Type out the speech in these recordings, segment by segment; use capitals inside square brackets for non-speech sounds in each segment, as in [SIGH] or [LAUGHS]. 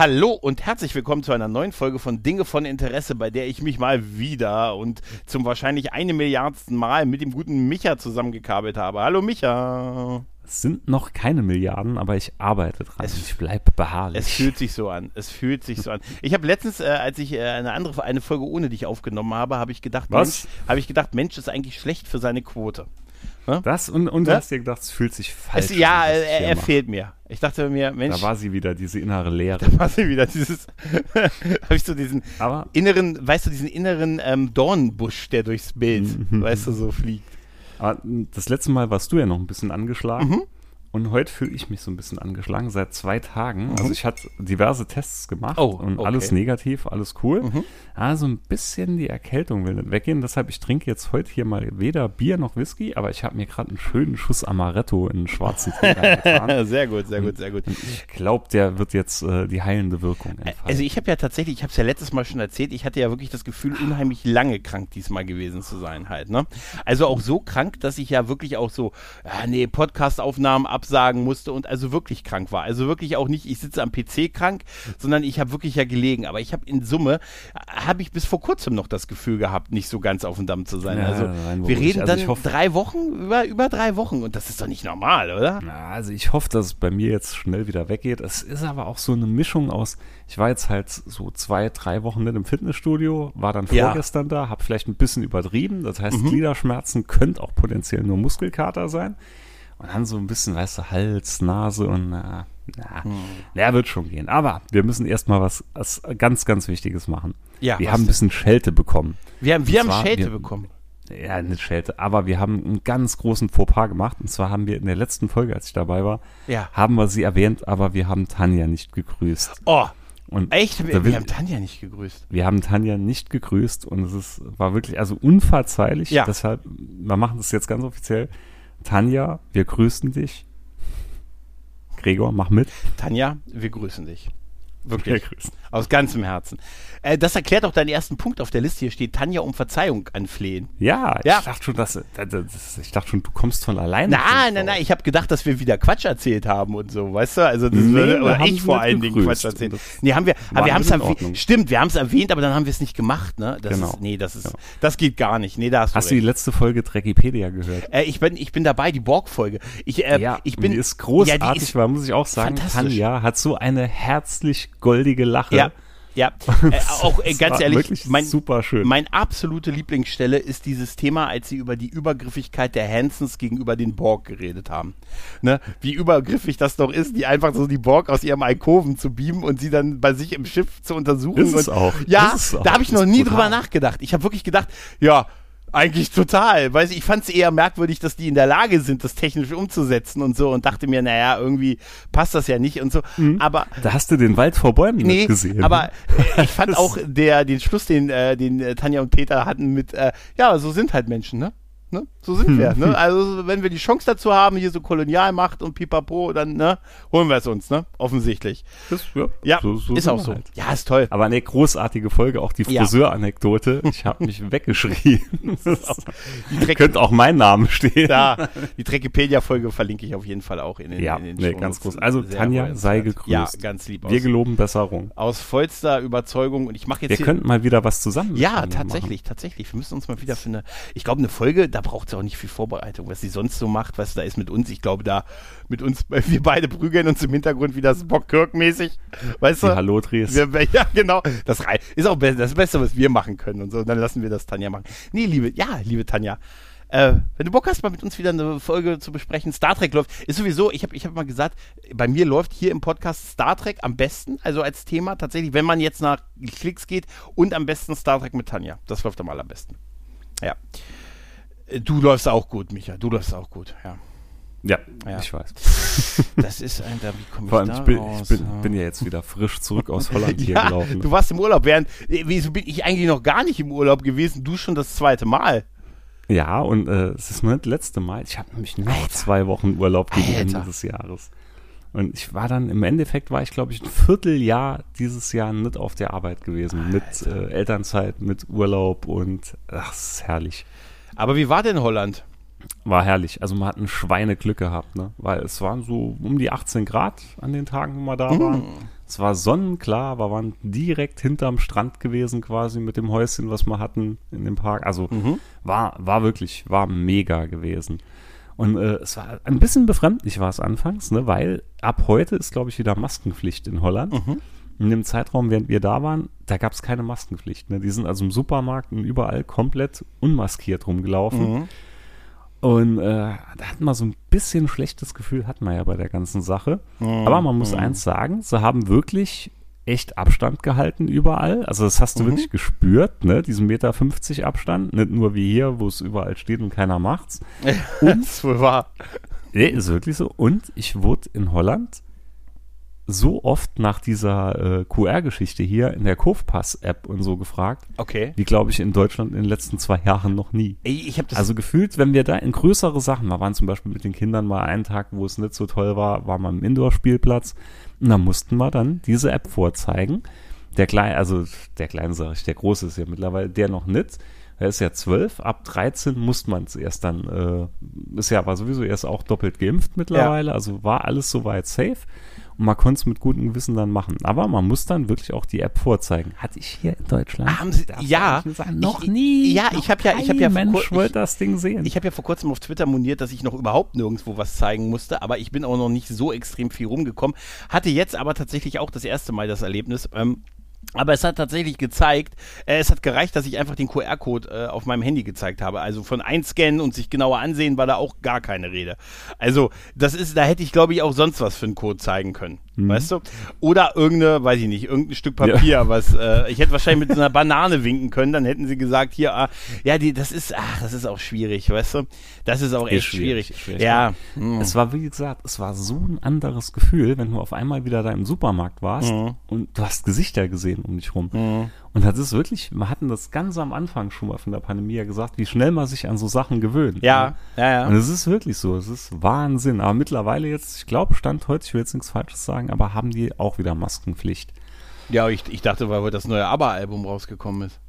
Hallo und herzlich willkommen zu einer neuen Folge von Dinge von Interesse, bei der ich mich mal wieder und zum wahrscheinlich eine Milliardsten Mal mit dem guten Micha zusammengekabelt habe. Hallo Micha. Es sind noch keine Milliarden, aber ich arbeite dran. Es, ich bleibe beharrlich. Es fühlt sich so an. Es fühlt sich so an. Ich habe letztens, äh, als ich äh, eine andere eine Folge ohne dich aufgenommen habe, habe ich gedacht, Was? Mensch, habe ich gedacht, Mensch ist eigentlich schlecht für seine Quote. Ne? Das und, und du hast dir gedacht, es fühlt sich falsch es, Ja, an, er, er fehlt mir. Ich dachte mir, Mensch. Da war sie wieder, diese innere Leere. Da war sie wieder, dieses. [LAUGHS] habe ich so diesen Aber inneren, weißt du, diesen inneren ähm, Dornbusch, der durchs Bild, Mhm. weißt du, so fliegt. Aber das letzte Mal warst du ja noch ein bisschen angeschlagen. Mhm. Und heute fühle ich mich so ein bisschen angeschlagen, seit zwei Tagen. Mhm. Also ich hatte diverse Tests gemacht Oh, und okay. alles negativ, alles cool. Mhm. Also ein bisschen die Erkältung will nicht weggehen. Deshalb, ich trinke jetzt heute hier mal weder Bier noch Whisky, aber ich habe mir gerade einen schönen Schuss Amaretto in einen schwarzen Tee reingetan. sehr [LAUGHS] gut, sehr gut, sehr gut. Und ich glaube, der wird jetzt äh, die heilende Wirkung entfalten. Also ich habe ja tatsächlich, ich habe es ja letztes Mal schon erzählt, ich hatte ja wirklich das Gefühl, unheimlich lange krank diesmal gewesen zu sein halt. Ne? Also auch so krank, dass ich ja wirklich auch so, ja, nee, Podcast-Aufnahmen absagen musste und also wirklich krank war. Also wirklich auch nicht, ich sitze am PC krank, sondern ich habe wirklich ja gelegen. Aber ich habe in Summe, habe ich bis vor kurzem noch das Gefühl gehabt, nicht so ganz auf dem Damm zu sein. Ja, also wir reden Also dann hoffe- drei Wochen, über, über drei Wochen und das ist doch nicht normal, oder? Na, also ich hoffe, dass es bei mir jetzt schnell wieder weggeht. Es ist aber auch so eine Mischung aus, ich war jetzt halt so zwei, drei Wochen nicht im Fitnessstudio, war dann Ja. vorgestern da, habe vielleicht ein bisschen übertrieben. Das heißt, Mhm. Gliederschmerzen könnte auch potenziell nur Muskelkater sein. Und dann so ein bisschen, weißt du, Hals, Nase und na, na, Hm. der wird schon gehen. Aber wir müssen erstmal was, was ganz, ganz Wichtiges machen. Ja, wir haben ein bisschen Schelte bekommen. Wir haben, wir haben zwar, Schelte wir- bekommen. Ja, nicht Schelte, aber wir haben einen ganz großen Fauxpas gemacht. Und zwar haben wir in der letzten Folge, als ich dabei war, Ja. haben wir sie erwähnt, aber wir haben Tanja nicht gegrüßt. Oh, Und echt? Wir, wir haben Tanja nicht gegrüßt. wir haben Tanja nicht gegrüßt und es ist, war wirklich also unverzeihlich. Ja. Deshalb, wir machen das jetzt ganz offiziell. Tanja, wir grüßen dich. Gregor, mach mit. Tanja, wir grüßen dich. Wir Wirklich. grüßen. Aus ganzem Herzen. Äh, das erklärt auch deinen ersten Punkt auf der Liste. Hier steht Tanja um Verzeihung anflehen. Ja, Ja. ich dachte schon, dass, das, das, ich dachte schon, du kommst von alleine. Nein, nein, nein, ich habe gedacht, dass wir wieder Quatsch erzählt haben und so, weißt du? Also das Nee, würde, oder ich vor allen Dingen. Quatsch erzählt. Nee, haben wir, aber wir haben es erwähnt. Stimmt, wir haben es erwähnt, aber dann haben wir es nicht gemacht, ne? Das Genau. ist, nee, das ist, Genau. das geht gar nicht. Nee, da hast, Hast du du die recht. letzte Folge Dreckipedia gehört? Äh, ich bin, ich bin dabei, die Borg-Folge. Ich, äh, ja, ich bin, die ist großartig, Ja, die ist war, muss ich auch sagen. Tanja hat so eine herzlich goldige Lache. Ja, ja. [LAUGHS] Äh, auch äh, ganz ehrlich, mein, super schön. Meine absolute Lieblingsstelle ist dieses Thema, als sie über die Übergriffigkeit der Hansons gegenüber den Borg geredet haben. Ne? Wie übergriffig das doch ist, die einfach so die Borg aus ihrem Alkoven zu beamen und sie dann bei sich im Schiff zu untersuchen. Ist es und, auch. Ja, Ist es auch. da habe ich noch nie brutal. drüber nachgedacht. Ich habe wirklich gedacht, ja, eigentlich total. Weiß ich, ich fand es eher merkwürdig, dass die in der Lage sind, das technisch umzusetzen und so und dachte mir, naja, irgendwie passt das ja nicht und so. Aber Da hast du den Wald vor Bäumen Nee, nicht gesehen. aber [LAUGHS] ich fand auch der, den Schluss, den, äh, den äh, Tanja und Peter hatten mit, äh, ja, so sind halt Menschen, ne? Ne? So sind wir, ne? [LAUGHS] Also, wenn wir die Chance dazu haben, hier so Kolonialmacht und pipapo, dann, ne, holen wir es uns, ne? Offensichtlich. Das, ja, Ja, so- so ist auch wir so. halt. Ja, ist toll. Aber eine großartige Folge, auch die Ja. Friseur-Anekdote. Ich habe mich [LAUGHS] weggeschrien. [LAUGHS] Könnte auch mein Name stehen. da, die Dreckipedia-Folge verlinke ich auf jeden Fall auch in den, Ja, in den nee, ganz groß. Also, Sehr Tanja, sei gegrüßt. Ja, ganz lieb. Wir Aus, geloben Besserung. aus vollster Überzeugung und ich mache jetzt Wir könnten mal wieder was zusammen Ja, tatsächlich, tatsächlich. Wir müssen uns mal wieder für eine, ich glaube, eine Folge, da braucht es auch nicht viel Vorbereitung, was sie sonst so macht, was da ist mit uns. Ich glaube, da mit uns, wir beide prügeln uns im Hintergrund wieder Spock Kirk-mäßig, weißt machen. du? Die Hallo wir- [LAUGHS] ja, genau. Das ist auch das Beste, was wir machen können und so. Und dann lassen wir das Tanja machen. Nee, liebe, ja, liebe Tanja. Äh, wenn du Bock hast, mal mit uns wieder eine Folge zu besprechen, Star Trek läuft. Ist sowieso, ich habe ich hab mal gesagt, bei mir läuft hier im Podcast Star Trek am besten, also als Thema tatsächlich, wenn man jetzt nach Klicks geht und am besten Star Trek mit Tanja. Das läuft am allerbesten. Ja. Du läufst auch gut, Micha. Du läufst auch gut, ja. Ja, Ja. ich weiß. [LAUGHS] Das ist ein, da, wie komme ich Vor allem, da ich bin, raus? ich bin, bin ja jetzt wieder frisch zurück aus [LAUGHS] Holland hier ja, gelaufen. du warst im Urlaub, während, äh, wieso bin ich eigentlich noch gar nicht im Urlaub gewesen? Du schon das zweite Mal. Ja, und äh, es ist nur das letzte Mal. Ich habe nämlich noch zwei Wochen Urlaub gegen Alter. Ende des Jahres. Und ich war dann, im Endeffekt war ich, glaube ich, ein Vierteljahr dieses Jahr nicht auf der Arbeit gewesen. Mit äh, Elternzeit, mit Urlaub und ach, es ist herrlich. Aber wie war denn Holland? War herrlich. Also man hat ein Schweineglück gehabt, ne? Weil es waren so um die 18 Grad an den Tagen, wo wir da waren. Es war sonnenklar, wir waren direkt hinterm Strand gewesen quasi mit dem Häuschen, was wir hatten in dem Park. Also war, war wirklich, war mega gewesen. Und äh, es war ein bisschen befremdlich war es anfangs, ne? Weil ab heute ist, glaube ich, wieder Maskenpflicht in Holland. In dem Zeitraum, während wir da waren, da gab es keine Maskenpflicht. Ne? Die sind also im Supermarkt und überall komplett unmaskiert rumgelaufen. Und äh, da hat man so ein bisschen schlechtes Gefühl, hat man ja bei der ganzen Sache. Aber man muss eins sagen, sie haben wirklich echt Abstand gehalten überall. Also das hast du wirklich gespürt, ne? Diesen Meter 50 Abstand. Nicht nur wie hier, wo es überall steht und keiner macht's. Und? [LAUGHS] Das wohl wahr. Nee, ist wirklich so. Und ich wurde in Holland so oft nach dieser äh, QR-Geschichte hier in der Kurvpass-App und so gefragt, Okay. wie glaube ich in Deutschland in den letzten zwei Jahren noch nie. Ich habe das. Also gefühlt, wenn wir da in größere Sachen, wir waren zum Beispiel mit den Kindern mal einen Tag, wo es nicht so toll war, war man im Indoor-Spielplatz und da mussten wir dann diese App vorzeigen. Der Kleine, also der Kleine sag ich, der Große ist ja mittlerweile, der noch nicht. Er ist ja zwölf, ab 13 musste man es erst dann, äh, ist ja aber sowieso erst auch doppelt geimpft mittlerweile, also war alles soweit safe und man konnte es mit gutem Gewissen dann machen. Aber man muss dann wirklich auch die App vorzeigen. Hatte ich hier in Deutschland? Haben Sie- Darf ja. sagen, noch Ich- nie. ja, noch ich hab ja- ich hab ja vor Mensch kur- wollte ich- das Ding sehen. Ich habe ja vor kurzem auf Twitter moniert, dass ich noch überhaupt nirgendwo was zeigen musste, aber ich bin auch noch nicht so extrem viel rumgekommen. Hatte jetzt aber tatsächlich auch das erste Mal das Erlebnis. Ähm, aber es hat tatsächlich gezeigt, äh, es hat gereicht, dass ich einfach den QR-Code äh, auf meinem Handy gezeigt habe. Also von einscannen und sich genauer ansehen war da auch gar keine Rede. Also das ist, da hätte ich glaube ich auch sonst was für einen Code zeigen können. Weißt du? Oder irgendeine, weiß ich nicht, irgendein Stück Papier, was, äh, ich hätte wahrscheinlich mit so einer Banane winken können, dann hätten sie gesagt, hier, ah, ja, die, das ist, ach, das ist auch schwierig, weißt du? Das ist auch echt schwierig. ist schwierig. Ja. hm. Es war, wie gesagt, es war so ein anderes Gefühl, wenn du auf einmal wieder da im Supermarkt warst Mhm. und du hast Gesichter gesehen um dich rum. Und das ist wirklich, wir hatten das ganz am Anfang schon mal von der Pandemie ja gesagt, wie schnell man sich an so Sachen gewöhnt. Ja, ja, Und ja. es ist wirklich so, es ist Wahnsinn. Aber mittlerweile jetzt, ich glaube, Stand heute, ich will jetzt nichts Falsches sagen, aber haben die auch wieder Maskenpflicht. Ja, ich, ich dachte, weil heute das neue ABBA-Album rausgekommen ist.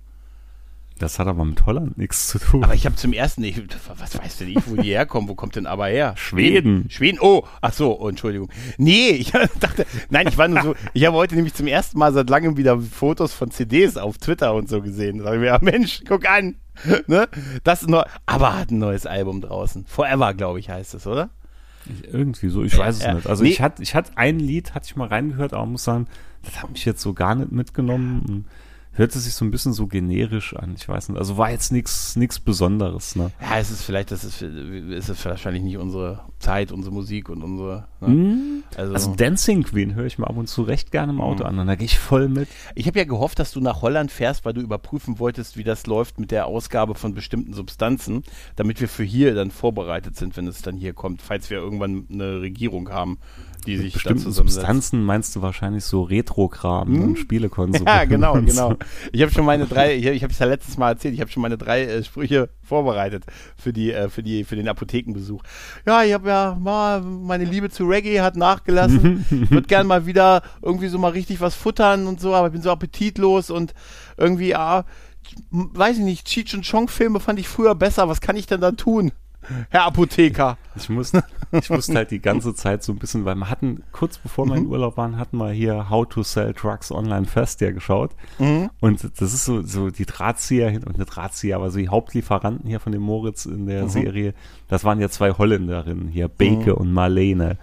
Das hat aber mit Holland nichts zu tun. Aber ich habe zum ersten, ich, was weiß denn ich, wo die herkommen? Wo kommt denn ABBA her? Schweden. Schweden, oh, ach so, oh, Entschuldigung. Nee, ich [LAUGHS] dachte, nein, ich war nur so, ich habe heute nämlich zum ersten Mal seit langem wieder Fotos von CDs auf Twitter und so gesehen. Da sag ich mir, ja, Mensch, guck an. Ne? Das ist neu, aber hat ein neues Album draußen. Forever, glaube ich, heißt es, oder? Irgendwie so, ich weiß es ja. nicht. Also Nee. ich hatte ich hatte ein Lied, hatte ich mal reingehört, aber muss sagen, das hat mich jetzt so gar nicht mitgenommen. Und hörte sich so ein bisschen so generisch an. Ich weiß nicht. Also war jetzt nichts nichts Besonderes, ne? Ja, es ist vielleicht, das ist, ist es wahrscheinlich nicht unsere Zeit, unsere Musik und unsere. Ne? Mhm. Also, Also Dancing Queen höre ich mir ab und zu recht gerne im Auto an und da gehe ich voll mit. ich habe ja gehofft, dass du nach Holland fährst, weil du überprüfen wolltest, wie das läuft mit der Ausgabe von bestimmten Substanzen, damit wir für hier dann vorbereitet sind, wenn es dann hier kommt, falls wir irgendwann eine Regierung haben, die sich Bestimmte dazu zusammensetzt. Substanzen meinst du wahrscheinlich so Retro-Kram und Spielekonsole. Ja, genau, [LAUGHS] genau. Ich habe schon meine drei, ich, ich habe es ja letztes Mal erzählt, ich habe schon meine drei äh, Sprüche vorbereitet für die, äh, für die, für den Apothekenbesuch. Ja, ich habe ja mal meine Liebe zu Reggae hat nachgelassen. [LAUGHS] Ich würde gern mal wieder irgendwie so mal richtig was futtern und so, aber ich bin so appetitlos und irgendwie, m- weiß ich nicht, Cheech und Chong Filme fand ich früher besser. Was kann ich denn da tun? Herr Apotheker. Ich musste, ich musste halt die ganze Zeit so ein bisschen, weil wir hatten, kurz bevor wir in Urlaub waren, hatten wir hier How to Sell Drugs Online Fest ja geschaut. Und das ist so, so die Drahtzieher hin und eine Drahtzieher, aber so die Hauptlieferanten hier von dem Moritz in der Serie, das waren ja zwei Holländerinnen hier, Beke und Marlene.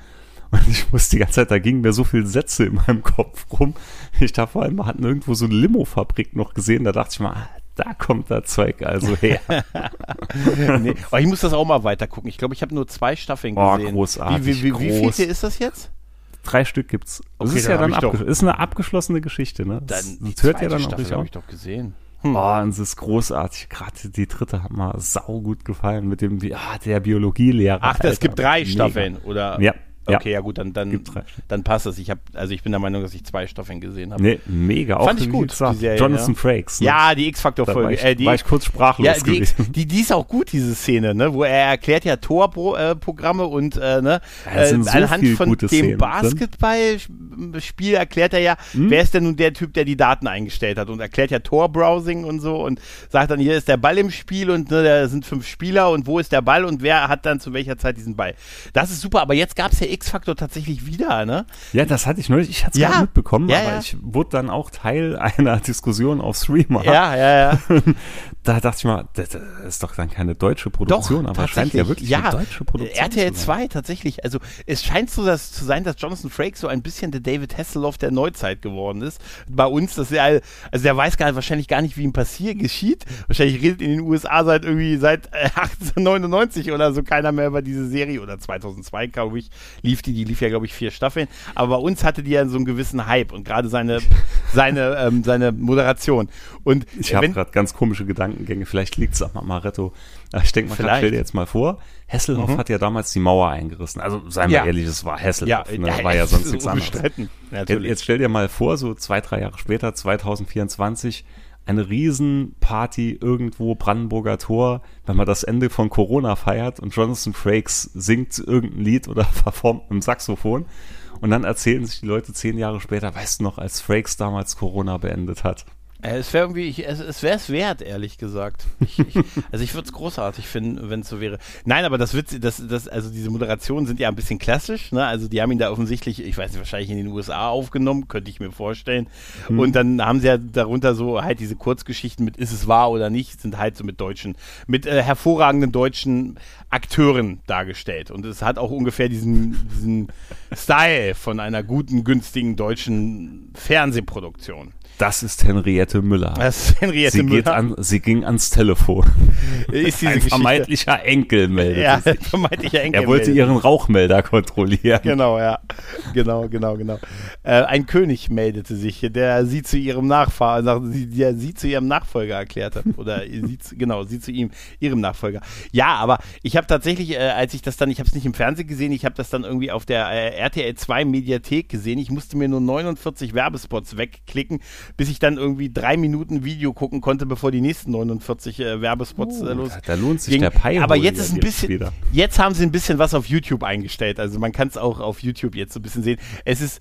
Und ich musste die ganze Zeit, da gingen mir so viele Sätze in meinem Kopf rum. Ich dachte vor allem, wir hatten irgendwo so eine Limo-Fabrik noch gesehen, da dachte ich mal, da kommt das Zeug also her. [LAUGHS] nee, aber ich muss das auch mal weiter gucken. Ich glaube, ich habe nur zwei Staffeln Oh, gesehen. großartig, Wie, wie, wie, wie groß. viel ist das jetzt? Drei Stück gibt's. Das Okay, ist dann ja dann ist eine abgeschlossene Geschichte, ne? Das, Dann, das hört ja dann auch Staffel nicht habe ich doch gesehen. Hm. Oh, und es ist großartig. Gerade die dritte hat mir sau gut gefallen mit dem, ah, der Biologielehrer. Ach, es gibt drei Mega. Staffeln, oder? Ja, Okay, ja, ja gut, dann, dann, dann passt es. Ich habe, also ich bin der Meinung, dass ich zwei Staffeln gesehen habe. Nee, mega. Fand ich gut, die Serie, Jonathan ja. Frakes. Ne? Ja, die X-Factor-Folge. War, äh, war, ich kurz sprachlos ja, die, die, die, ist auch gut, diese Szene, ne, wo er erklärt ja Tor-Programme und äh, ne, ja, äh, so anhand von dem Basketballspiel erklärt er ja, hm? wer ist denn nun der Typ, der die Daten eingestellt hat und erklärt ja Tor-Browsing und so und sagt dann, hier ist der Ball im Spiel und ne, da sind fünf Spieler und wo ist der Ball und wer hat dann zu welcher Zeit diesen Ball. Das ist super, aber jetzt gab es ja X-Factor tatsächlich wieder, ne? Ja, das hatte ich neulich. Ich hatte es ja. mitbekommen, ja, aber ja. ich wurde dann auch Teil [LAUGHS] einer Diskussion auf Streamer. Ja, ja, ja. [LAUGHS] da dachte ich mal, das ist doch dann keine deutsche Produktion, doch, aber scheint ja wirklich eine deutsche Produktion RTL 2 tatsächlich. Also es scheint so dass, zu sein, dass Jonathan Frakes so ein bisschen der David Hasselhoff der Neuzeit geworden ist. Bei uns, dass er, also der weiß gar, wahrscheinlich gar nicht, wie ihm passiert, geschieht. Wahrscheinlich redet in den USA seit irgendwie seit [LAUGHS] 1899 oder so keiner mehr über diese Serie oder 2002, glaube ich, lief die, die lief ja, glaube ich, vier Staffeln. Aber bei uns hatte die ja so einen gewissen Hype und gerade seine, [LAUGHS] seine, ähm, seine Moderation. Und ich habe gerade ganz komische Gedankengänge. Vielleicht liegt es am Amaretto. Ich denke mal, stell dir jetzt mal vor, Hesselhoff mhm. hat ja damals die Mauer eingerissen. Also seien wir ja. ehrlich, es war Hesselhoff. Ja, ne? war ja sonst nichts anderes. Jetzt, jetzt stell dir mal vor, so zwei, drei Jahre später, 2024, eine Riesenparty irgendwo Brandenburger Tor, wenn man das Ende von Corona feiert und Jonathan Frakes singt irgendein Lied oder [LAUGHS] performt im Saxophon und dann erzählen sich die Leute zehn Jahre später, weißt du noch, als Frakes damals Corona beendet hat. Äh, es wäre irgendwie, ich, es, es wäre es wert, ehrlich gesagt. Ich, ich, [LAUGHS] also ich würde es großartig finden, wenn es so wäre. Nein, aber das wird, das, das, also diese Moderationen sind ja ein bisschen klassisch, ne? Also die haben ihn da offensichtlich, ich weiß nicht, wahrscheinlich in den USA aufgenommen, könnte ich mir vorstellen. Hm. Und dann haben sie ja darunter so halt diese Kurzgeschichten mit ist es wahr oder nicht, sind halt so mit deutschen, mit äh, hervorragenden deutschen Akteuren dargestellt. Und es hat auch ungefähr diesen, diesen [LAUGHS] Style von einer guten, günstigen deutschen Fernsehproduktion. Das ist Henriette Müller. Das ist Henriette sie Müller. Geht an, sie ging ans Telefon. [LAUGHS] Ist diese Ein Geschichte. vermeintlicher Enkel meldet ja, sich. vermeintlicher Enkel. Er wollte ihren Rauchmelder kontrollieren. Genau, ja. Genau, genau, genau. Äh, ein König meldete sich, der sie zu ihrem Nachfahr, der sie zu ihrem Nachfolger erklärte. Oder [LAUGHS] sie, genau, sie zu ihm, ihrem Nachfolger. Ja, aber ich habe tatsächlich, äh, als ich das dann, ich habe es nicht im Fernsehen gesehen, ich habe das dann irgendwie auf der äh, RTL 2 Mediathek gesehen. Ich musste mir nur 49 Werbespots wegklicken bis ich dann irgendwie drei Minuten Video gucken konnte, bevor die nächsten 49 äh, Werbespots äh, los. Da lohnt sich der Pi Aber jetzt ist ein bisschen, wieder. jetzt haben sie ein bisschen was auf YouTube eingestellt. Also man kann es auch auf YouTube jetzt so ein bisschen sehen. Es ist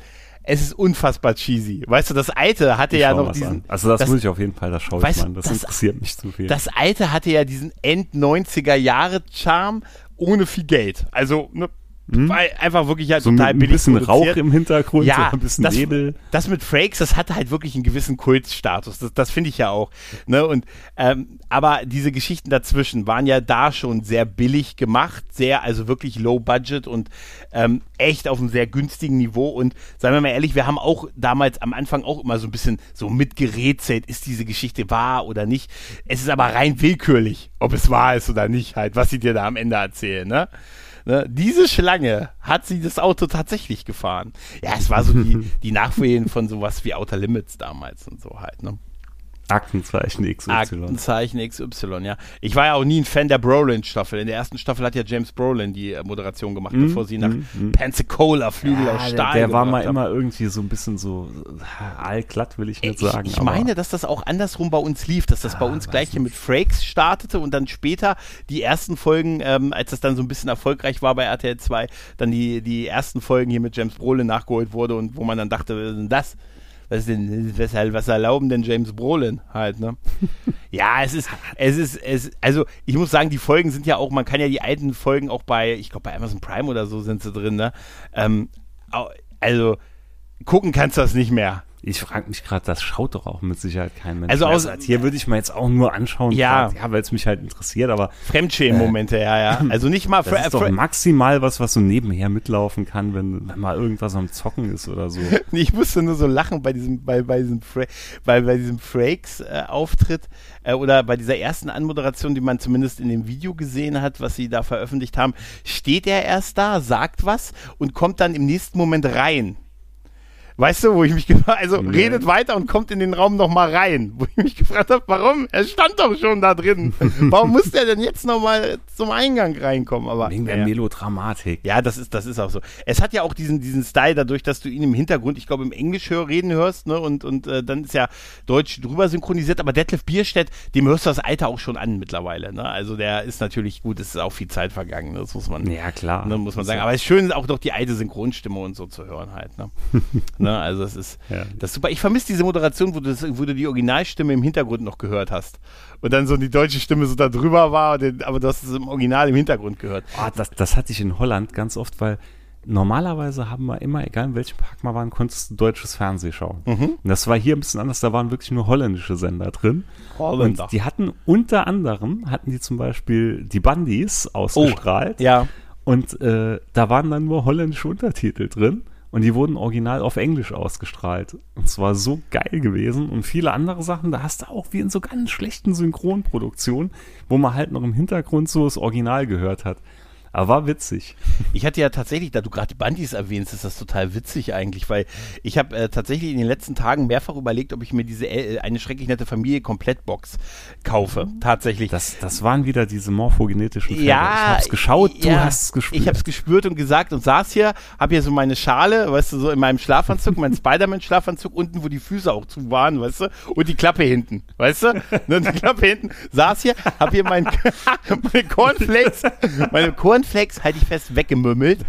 es ist unfassbar cheesy. Weißt du, das alte hatte ich ja noch diesen. An. Also das, das, muss ich auf jeden Fall, das schaue ich mal. Das, das interessiert mich zu viel. Das alte hatte ja diesen End-90er Jahre Charme ohne viel Geld. Also, ne, hm? Weil einfach wirklich halt so total ein bisschen produziert. Rauch im Hintergrund, ja, so ein bisschen das, Nebel. Das mit Frakes, das hatte halt wirklich einen gewissen Kultstatus. Das, das finde ich ja auch. Ne? Und, ähm, aber diese Geschichten dazwischen waren ja da schon sehr billig gemacht, sehr, also wirklich low budget und ähm, echt auf einem sehr günstigen Niveau. Und seien wir mal ehrlich, wir haben auch damals am Anfang auch immer so ein bisschen so mitgerätselt, ist diese Geschichte wahr oder nicht. Es ist aber rein willkürlich, ob es wahr ist oder nicht, halt, was sie dir da am Ende erzählen, ne? Ne, diese Schlange hat sie das Auto tatsächlich gefahren. Ja, es war so die, [LAUGHS] die Nachwehen von sowas wie Outer Limits damals und so halt. Ne? Aktenzeichen XY. Aktenzeichen XY, ja. Ich war ja auch nie ein Fan der Brolin-Staffel. In der ersten Staffel hat ja James Brolin die äh, Moderation gemacht, mm, bevor sie nach mm, Pensacola Flügel ja, aus Stahl Der, der war mal haben. immer irgendwie so ein bisschen so allglatt, will ich nicht ich, sagen. Ich meine, dass das auch andersrum bei uns lief, dass das ah, bei uns gleich hier mit Frakes startete und dann später die ersten Folgen, ähm, als das dann so ein bisschen erfolgreich war bei RTL 2, dann die, die ersten Folgen hier mit James Brolin nachgeholt wurde und wo man dann dachte, was ist denn das? Was, denn, weshalb, was erlauben denn James Brolin halt, ne? [LAUGHS] ja, es ist, es ist, es, also ich muss sagen, die Folgen sind ja auch, man kann ja die alten Folgen auch bei, ich glaube bei Amazon Prime oder so sind sie drin, ne? Ähm, also gucken kannst du das nicht mehr. Ich frage mich gerade, das schaut doch auch mit Sicherheit kein Mensch. Also aus, also hier würde ich mal jetzt auch nur anschauen, ja, ja weil es mich halt interessiert, aber Fremdschämen-Momente, äh, ja, ja. [LAUGHS] Also nicht mal. Das ist doch maximal was, was so nebenher mitlaufen kann, wenn, wenn mal irgendwas am Zocken ist oder so. [LAUGHS] ich musste nur so lachen bei diesem, bei, bei diesem, Fra bei, bei diesem Frakes-Auftritt äh, äh, oder bei dieser ersten Anmoderation, die man zumindest in dem Video gesehen hat, was sie da veröffentlicht haben. Steht er erst da, sagt was und kommt dann im nächsten Moment rein Weißt du, wo ich mich [LAUGHS] gefragt also Nee. redet weiter und kommt in den Raum nochmal rein. [LAUGHS] Wo ich mich gefragt habe, warum? Er stand doch schon da drin. [LAUGHS] Warum muss der denn jetzt nochmal zum Eingang reinkommen? Aber Wegen der naja. Melodramatik. Ja, das ist, das ist auch so. Es hat ja auch diesen, diesen Style, dadurch, dass du ihn im Hintergrund, ich glaube, im Englisch hör, reden hörst, ne, und, und äh, dann ist ja Deutsch drüber synchronisiert, aber Detlef Bierstedt, dem hörst du das Alter auch schon an mittlerweile, ne? Also der ist natürlich gut, es ist auch viel Zeit vergangen, ne? das muss man, Ja, klar. ne, muss man sagen. Aber es ist schön, auch noch die alte Synchronstimme und so zu hören halt, ne? Ne? Also das ist, Ja. das ist super. Ich vermisse diese Moderation, wo du, das, wo du die Originalstimme im Hintergrund noch gehört hast. Und dann so die deutsche Stimme so da drüber war, aber du hast es im Original im Hintergrund gehört. Ah, das, das hatte ich in Holland ganz oft, weil normalerweise haben wir immer, egal in welchem Park wir waren, konntest du deutsches Fernsehen schauen. Mhm. Und das war hier ein bisschen anders, da waren wirklich nur holländische Sender drin. Holländer. Und die hatten unter anderem, hatten die zum Beispiel die Bandys ausgestrahlt. Ja. Und äh, da waren dann nur holländische Untertitel drin. Und die wurden original auf Englisch ausgestrahlt. Und es war so geil gewesen. Und viele andere Sachen, da hast du auch wie in so ganz schlechten Synchronproduktionen, wo man halt noch im Hintergrund so das Original gehört hat. Aber war witzig. Ich hatte ja tatsächlich, da du gerade die Bandys erwähnst, ist das total witzig eigentlich, weil ich habe äh, tatsächlich in den letzten Tagen mehrfach überlegt, ob ich mir diese äh, eine schrecklich nette Familie Komplettbox kaufe. Tatsächlich. Das, das waren wieder diese morphogenetischen Fälle. ja, ich hab's geschaut, du ja, hast es gespürt. Ich habe es gespürt und gesagt und saß hier, habe hier so meine Schale, weißt du, so in meinem Schlafanzug, meinen [LAUGHS] Spider-Man-Schlafanzug unten, wo die Füße auch zu waren, weißt du, und die Klappe hinten, weißt du, ne, die Klappe hinten, saß hier, habe hier mein, [LAUGHS] [LAUGHS] meine Cornflakes, meine Cornflakes, halte ich fest, weggemümmelt,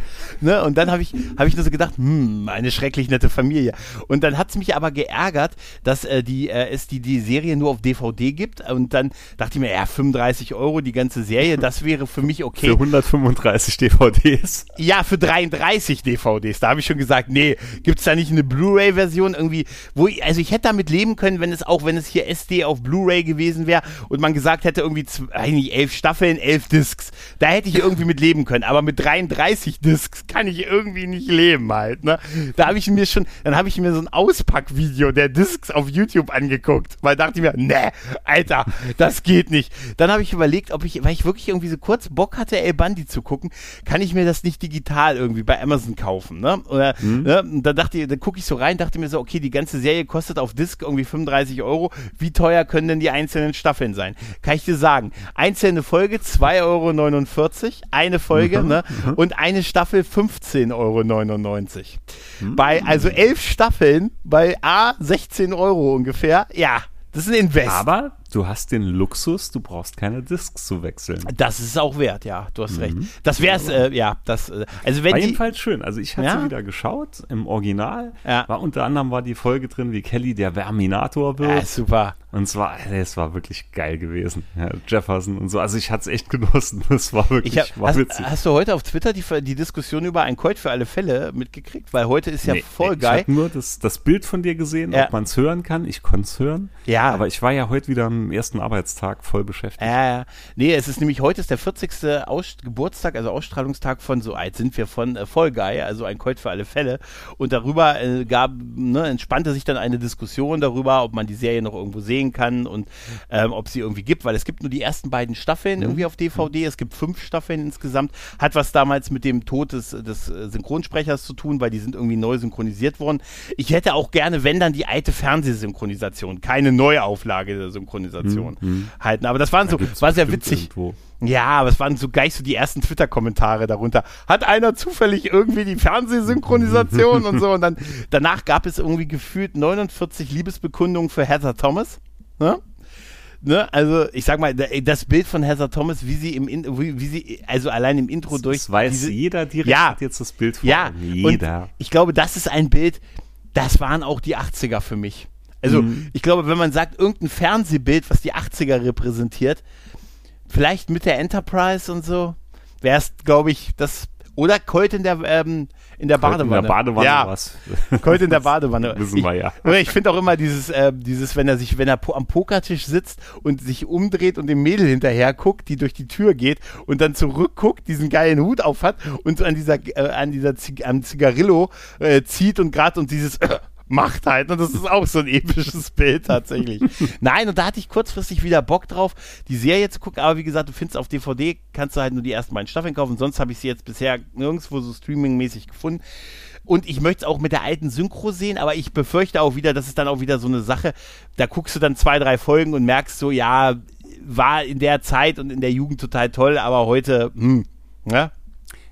ne, und dann habe ich, habe ich nur so gedacht, hm, eine schrecklich nette Familie. Und dann hat's mich aber geärgert, dass äh, die, äh, es die, die Serie nur auf DVD gibt und dann dachte ich mir, ja, 35 Euro die ganze Serie, das wäre für mich okay. Für 135 DVDs. Ja, für 33 DVDs. Da habe ich schon gesagt, nee, gibt's da nicht eine Blu-ray-Version irgendwie, wo ich, also ich hätte damit leben können, wenn es auch, wenn es hier SD auf Blu-ray gewesen wäre und man gesagt hätte, irgendwie, zw- weiß nicht, elf Staffeln, elf Discs. Da hätte ich irgendwie mit leben können. Aber mit 33 Discs kann ich irgendwie nicht leben halt, ne? Da habe ich mir schon, dann habe ich mir so ein Auspackvideo der Discs auf YouTube angeguckt, weil dachte ich mir, ne, Alter, das geht nicht. Dann habe ich überlegt, ob ich, weil ich wirklich irgendwie so kurz Bock hatte, El Bandi zu gucken, kann ich mir das nicht digital irgendwie bei Amazon kaufen, ne? Oder, ne? Und dann dachte ich, dann gucke ich so rein, dachte mir so, okay, die ganze Serie kostet auf Disc irgendwie 35 Euro. Wie teuer können denn die einzelnen Staffeln sein? Kann ich dir sagen, einzelne Folge 2,49 Euro, eine Folge, ne? Und eine Staffel 15,99 Euro. Bei, also elf Staffeln bei A 16 Euro ungefähr. Ja, das ist ein Invest. Aber du hast den Luxus, du brauchst keine Discs zu wechseln. Das ist auch wert, ja, du hast recht. Das wär's, äh, ja, das, äh, also wenn War jedenfalls schön. Also ich hatte Ja? sie wieder geschaut im Original. Ja. War unter anderem war die Folge drin, wie Kelly der Verminator wird. ja, super. Und zwar, es war wirklich geil gewesen. Ja, Jefferson und so. Also ich hatte es echt genossen. [LAUGHS] Es war wirklich, Ich hab, war hast, witzig. hast du heute auf Twitter die, die Diskussion über ein Colt für alle Fälle mitgekriegt? Weil heute ist ja Nee, voll nee, Ich geil. habe nur das, das Bild von dir gesehen, Ja. ob man es hören kann. Ich konnte es hören. Ja. Aber ich war ja heute wieder am ersten Arbeitstag voll beschäftigt. Ja, ja. Nee, es ist nämlich heute ist der 40. Aus Geburtstag, also Ausstrahlungstag von so alt sind wir von äh, Fall Guy, also ein Colt für alle Fälle. Und darüber äh, gab, ne, entspannte sich dann eine Diskussion darüber, ob man die Serie noch irgendwo sehen kann und ähm, ob sie irgendwie gibt, weil es gibt nur die ersten beiden Staffeln irgendwie auf DVD. Es gibt fünf Staffeln insgesamt. Hat was damals mit dem Tod des, des äh, Synchronsprechers zu tun, weil die sind irgendwie neu synchronisiert worden. Ich hätte auch gerne, wenn dann die alte Fernsehsynchronisation, keine Neuauflage der Synchronisation halten. Aber das waren so, Gibt's war sehr witzig. irgendwo. Ja, aber es waren so gleich so die ersten Twitter-Kommentare darunter. Hat einer zufällig irgendwie die Fernsehsynchronisation und so? Und dann danach gab es irgendwie gefühlt 49 Liebesbekundungen für Heather Thomas. Ne? Ne? Also ich sag mal, da- das Bild von Heather Thomas, wie sie im In wie, wie sie also allein im Intro durch Das weiß diese, jeder direkt Ja. hat jetzt das Bild vor ja. Jeder. Ich glaube, das ist ein Bild, das waren auch die 80er für mich. Also, Mhm. ich glaube, wenn man sagt, irgendein Fernsehbild, was die 80er repräsentiert, vielleicht mit der Enterprise und so, wäre es, glaube ich, das. Oder Colt in der, ähm, in der Badewanne. In der Badewanne ja, was. Colt in der Badewanne. [LAUGHS] Wissen wir ja. Oder ich finde auch immer dieses, äh, dieses, wenn er sich, wenn er po am Pokertisch sitzt und sich umdreht und dem Mädel hinterher guckt, die durch die Tür geht und dann zurückguckt, diesen geilen Hut auf hat und so an dieser, äh, an dieser Zig am Zigarillo äh, zieht und gerade und dieses macht halt. Und das ist auch so ein episches Bild tatsächlich. [LAUGHS] Nein, und da hatte ich kurzfristig wieder Bock drauf, die Serie zu gucken. Aber wie gesagt, du findest auf DVD, kannst du halt nur die ersten beiden Staffeln kaufen. Sonst habe ich sie jetzt bisher nirgendwo so streamingmäßig gefunden. Und ich möchte es auch mit der alten Synchro sehen, aber ich befürchte auch wieder, das ist dann auch wieder so eine Sache, da guckst du dann zwei, drei Folgen und merkst so, ja, war in der Zeit und in der Jugend total toll, aber heute, hm, ja,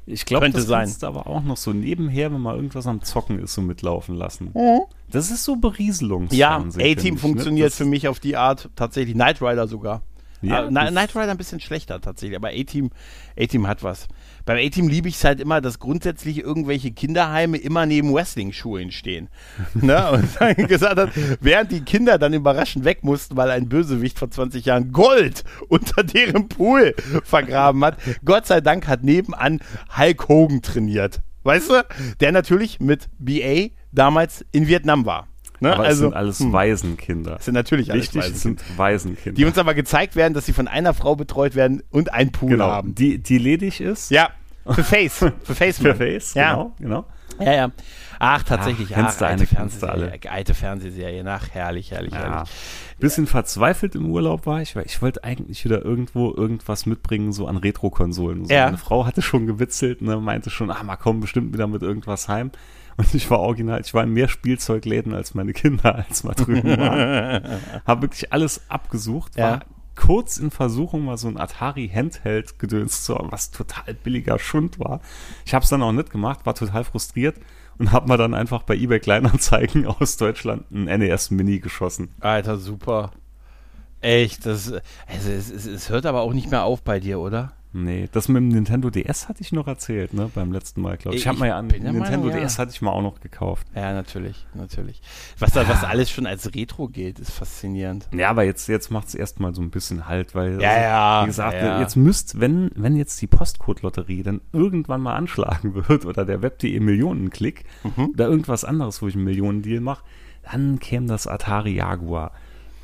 Ich glaube, das sein. kannst du aber auch noch so nebenher, wenn mal irgendwas am Zocken ist, so mitlaufen lassen. Mhm. Das ist so Berieselungsfernsehen. Ja, A-Team ne? funktioniert Das- für mich auf die Art tatsächlich. Knight Rider sogar. Ja, das- Knight Rider ein bisschen schlechter tatsächlich, aber A-Team A-Team hat was. Beim A-Team liebe ich es halt immer, dass grundsätzlich irgendwelche Kinderheime immer neben Wrestling-Schulen stehen. [LAUGHS] ne? Und dann gesagt hat, während die Kinder dann überraschend weg mussten, weil ein Bösewicht vor 20 Jahren Gold [LAUGHS] unter deren Pool vergraben hat, Gott sei Dank hat nebenan Hulk Hogan trainiert. Weißt du? Der natürlich mit BA damals in Vietnam war. Ne? Aber es sind alles hm, Waisenkinder. das sind natürlich alles Wichtig, es Waisenkinder. sind Waisenkinder. Die uns aber gezeigt werden, dass sie von einer Frau betreut werden und einen Pool genau, haben. die, die ledig ist. Ja, für Face. Für [LAUGHS] Face. Für. Face, Ja. genau, genau. Ja, ja. Ach, tatsächlich. Ach, ach, alte Fernsehserie. Alte Fernsehserie. Nach, herrlich, herrlich, Ja. herrlich. Bisschen verzweifelt im Urlaub war ich, weil ich wollte eigentlich wieder irgendwo irgendwas mitbringen, so an Retro-Konsolen. So, Ja. Meine Frau hatte schon gewitzelt, ne, meinte schon, ah, mal kommen bestimmt wieder mit irgendwas heim. Und ich war original, ich war in mehr Spielzeugläden als meine Kinder, als wir drüben waren. [LAUGHS] Hab wirklich alles abgesucht, war Ja. kurz in Versuchung, mal so ein Atari Handheld gedöns zu haben, was total billiger Schund war. Ich habe es dann auch nicht gemacht, war total frustriert und habe mal dann einfach bei eBay Kleinanzeigen [LAUGHS] aus Deutschland ein NES Mini geschossen. Alter, super. Echt, das, also es, es, es hört aber auch nicht mehr auf bei dir, oder? Nee, das mit dem Nintendo DS hatte ich noch erzählt, ne, beim letzten Mal, glaube ich. Ich habe mal ja an Nintendo Meinung, ja. DS hatte ich mal auch noch gekauft. Ja, natürlich, natürlich. Was da, was alles schon als Retro gilt, ist faszinierend. Ja, aber jetzt, jetzt macht es erstmal so ein bisschen Halt, weil, Ja, ja, wie gesagt, ja. jetzt müsst, wenn, wenn jetzt die Postcode-Lotterie dann irgendwann mal anschlagen [LAUGHS] wird oder der Web.de Millionenklick Mhm. oder irgendwas anderes, wo ich einen Millionendeal mache, dann käme das Atari Jaguar.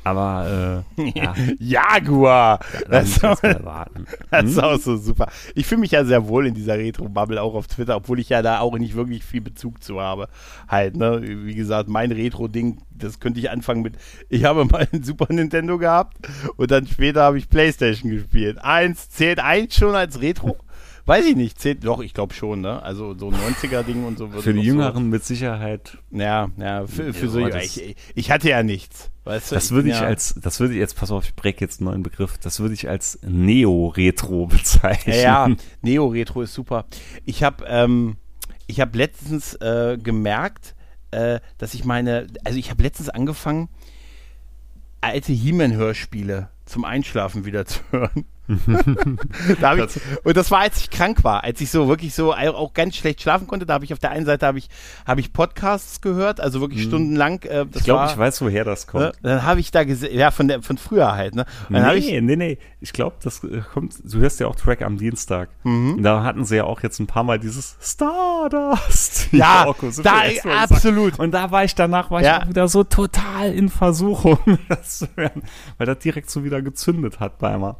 Aber, äh, [LAUGHS] ja, Jaguar! da Das, [LAUGHS] das ist Hm? auch so super. Ich fühle mich ja sehr wohl in dieser Retro-Bubble, auch auf Twitter, obwohl ich ja da auch nicht wirklich viel Bezug zu habe. Halt, ne? Wie gesagt, mein Retro-Ding, das könnte ich anfangen mit, ich habe mal ein Super Nintendo gehabt und dann später habe ich Playstation gespielt. Eins, zählt eins schon als Retro? [LAUGHS] Weiß ich nicht, zählt doch, ich glaube schon, ne? Also so 90er-Ding und so. Für die Jüngeren mit Sicherheit So, ja, ja, für, für Ja, so, ich, ich hatte ja nichts. Weißt du? Das würde ich ja. als, das würde ich jetzt, pass auf, ich break jetzt einen neuen Begriff, das würde ich als Neo-Retro [LAUGHS] bezeichnen. Ja, ja, Neo-Retro ist super. Ich habe ähm, ich hab letztens äh, gemerkt, äh, dass ich meine, also ich habe letztens angefangen, alte He-Man-Hörspiele zum Einschlafen wieder [LAUGHS] zu hören. [LAUGHS] da hab ich, und das war, als ich krank war, als ich so wirklich so auch ganz schlecht schlafen konnte. Da habe ich auf der einen Seite habe ich, habe ich Podcasts gehört, also wirklich stundenlang. Äh, Mhm. Ich glaube, ich weiß, woher das kommt. Ne? Dann habe ich da gesehen, ja, von, der, von früher halt. Ne? Hab ich, Nee, nee, nee. Ich glaube, das äh, kommt, du hörst ja auch Track am Dienstag. Mhm. Da hatten sie ja auch jetzt ein paar Mal dieses Stardust. [LAUGHS] Ja, so da- absolut. Und da war ich danach, war ich Ja. auch wieder so total in Versuchung, [LAUGHS] das zu hören, weil das direkt so wieder gezündet hat bei mir.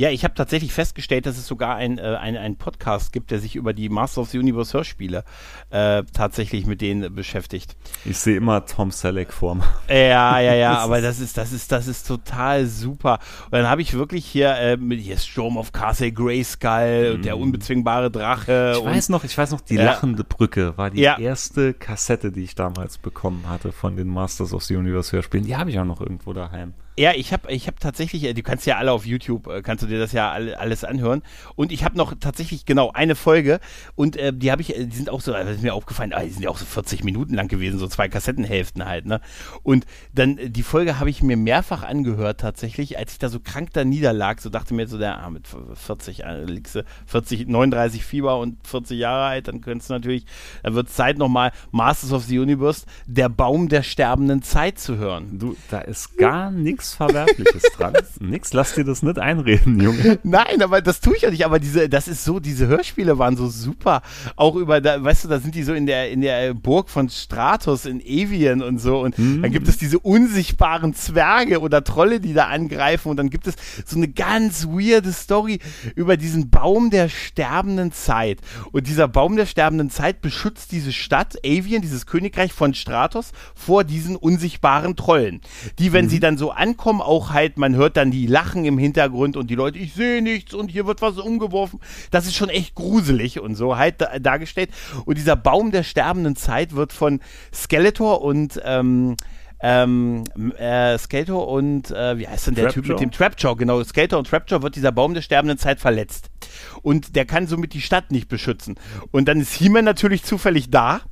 Ja, ich habe tatsächlich festgestellt, dass es sogar ein, äh, ein, ein Podcast gibt, der sich über die Master of the Universe Hörspiele äh, tatsächlich mit denen beschäftigt. Ich sehe immer Tom Selleck vor mir. Ja, ja, ja, [LAUGHS] aber das ist, das ist, das ist total super. Und dann habe ich wirklich hier äh, mit hier Storm of Castle Grayskull und der unbezwingbare Drache. Mhm. Ich weiß noch, ich weiß noch, die Ja. lachende Brücke war die Ja. erste Kassette, die ich damals bekommen hatte von den Masters of the Universe Hörspielen. Die habe ich auch noch irgendwo daheim. Ja, ich habe ich hab tatsächlich, äh, du kannst ja alle auf YouTube, äh, kannst du dir das ja alle, alles anhören. Und ich habe noch tatsächlich genau eine Folge und äh, die habe ich, äh, die sind auch so, das ist mir aufgefallen, ah, die sind ja auch so 40 Minuten lang gewesen, so zwei Kassettenhälften halt, ne? Und dann, die Folge habe ich mir mehrfach angehört tatsächlich, als ich da so krank da niederlag, so dachte mir so, der, ah, mit 40, äh, liegst du 40, 39 Fieber und 40 Jahre alt, dann könntest du natürlich, dann wird Zeit nochmal Masters of the Universe, der Baum der sterbenden Zeit zu hören. Du, da ist gar nichts nichts Verwerfliches dran. [LAUGHS] Nix, lass dir das nicht einreden, Junge. Nein, aber das tue ich ja nicht. Aber diese, das ist so, diese Hörspiele waren so super. Auch über, da, weißt du, da sind die so in der, in der Burg von Stratos in Evian und so. Und Mhm. dann gibt es diese unsichtbaren Zwerge oder Trolle, die da angreifen. Und dann gibt es so eine ganz weirde Story über diesen Baum der sterbenden Zeit. Und dieser Baum der sterbenden Zeit beschützt diese Stadt, Avian, dieses Königreich von Stratos, vor diesen unsichtbaren Trollen. Die, wenn sie dann so ankommen, auch halt, man hört dann die Lachen im Hintergrund und die Leute, ich sehe nichts und hier wird was umgeworfen. Das ist schon echt gruselig und so halt da, dargestellt. Und dieser Baum der sterbenden Zeit wird von Skeletor und ähm, ähm, äh, Skeletor und äh, wie heißt denn der Typ mit dem Trapjaw, genau, Skeletor und Trapjaw wird dieser Baum der sterbenden Zeit verletzt. Und der kann somit die Stadt nicht beschützen. Und dann ist He-Man natürlich zufällig da.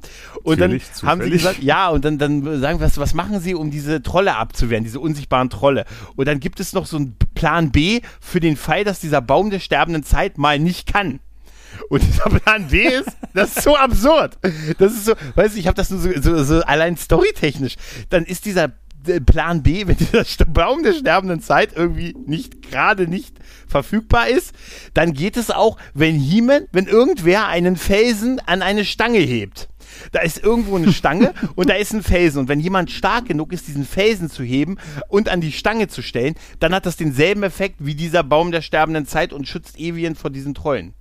Und Natürlich, dann haben sie zufällig. gesagt, ja, und dann, dann sagen wir, was, was machen sie, um diese Trolle abzuwehren, diese unsichtbaren Trolle? Und dann gibt es noch so einen Plan B für den Fall, dass dieser Baum der sterbenden Zeit mal nicht kann. Und dieser Plan B ist, das ist so absurd. Das ist so, weißt du, ich habe das nur so, so, so allein storytechnisch. Dann ist dieser äh, Plan B, wenn dieser Baum der sterbenden Zeit irgendwie nicht gerade nicht verfügbar ist, dann geht es auch, wenn He-Man, wenn irgendwer einen Felsen an eine Stange hebt. Da ist irgendwo eine Stange und da ist ein Felsen. Und wenn jemand stark genug ist, diesen Felsen zu heben und an die Stange zu stellen, dann hat das denselben Effekt wie dieser Baum der sterbenden Zeit und schützt Evian vor diesen Trollen.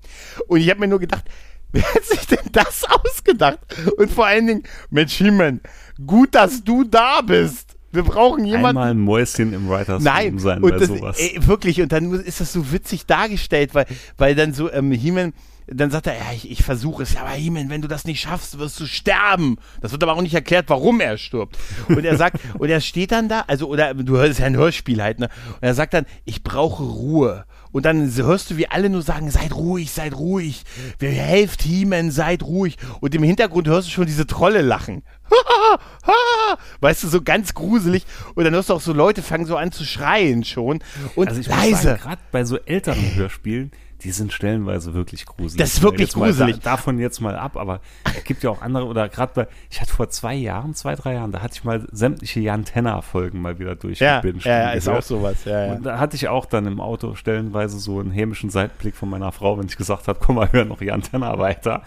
Und ich habe mir nur gedacht, [LAUGHS] wer hat sich denn das ausgedacht? Und vor allen Dingen, Mensch, He-Man, gut, dass du da bist. Wir brauchen jemanden. Einmal ein Mäuschen im Writers Nein, sein und bei das, sowas. ey, wirklich, und dann ist das so witzig dargestellt, weil, weil dann so ähm, He-Man, dann sagt er, ja, ich, ich versuche es, ja, aber He-Man, wenn du das nicht schaffst, wirst du sterben. Das wird aber auch nicht erklärt, warum er stirbt. Und er sagt, [LAUGHS] und er steht dann da, also, oder du hörst ja ein Hörspiel halt, ne? Und er sagt dann, ich brauche Ruhe. Und dann hörst du, wie alle nur sagen, seid ruhig, seid ruhig. Wer helft He-Man, seid ruhig. Und im Hintergrund hörst du schon diese Trolle lachen. [LAUGHS] weißt du, so ganz gruselig. Und dann hörst du auch so Leute fangen so an zu schreien schon. Und Also ich leise. gerade bei so älteren [LAUGHS] Hörspielen, die sind stellenweise wirklich gruselig. Das ist wirklich jetzt mal gruselig. Da, davon jetzt mal ab, aber es gibt ja auch andere, oder gerade bei, ich hatte vor zwei Jahren, zwei, drei Jahren, da hatte ich mal sämtliche Jan Tenner-Folgen mal wieder durchgebinged. ja, ja, ist auch sowas. Ja, ja. Und da hatte ich auch dann im Auto stellenweise so einen hämischen Seitenblick von meiner Frau, wenn ich gesagt habe, komm mal, hör noch Jan Tenner weiter.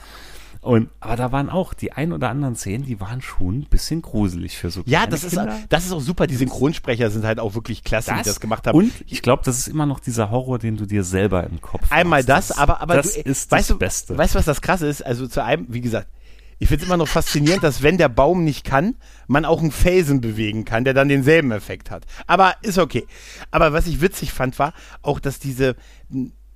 Und, aber da waren auch die ein oder anderen Szenen, die waren schon ein bisschen gruselig für so Ja, das ist, das ist auch super. Die Synchronsprecher sind halt auch wirklich klasse, die das gemacht haben. Und ich glaube, das ist immer noch dieser Horror, den du dir selber im Kopf Einmal machst. das, aber, aber das du, ist weißt das du, Beste. Weißt du, was das krasse ist? Also zu einem, wie gesagt, ich finde es immer noch faszinierend, dass wenn der Baum nicht kann, man auch einen Felsen bewegen kann, der dann denselben Effekt hat. Aber ist okay. Aber was ich witzig fand, war auch, dass diese,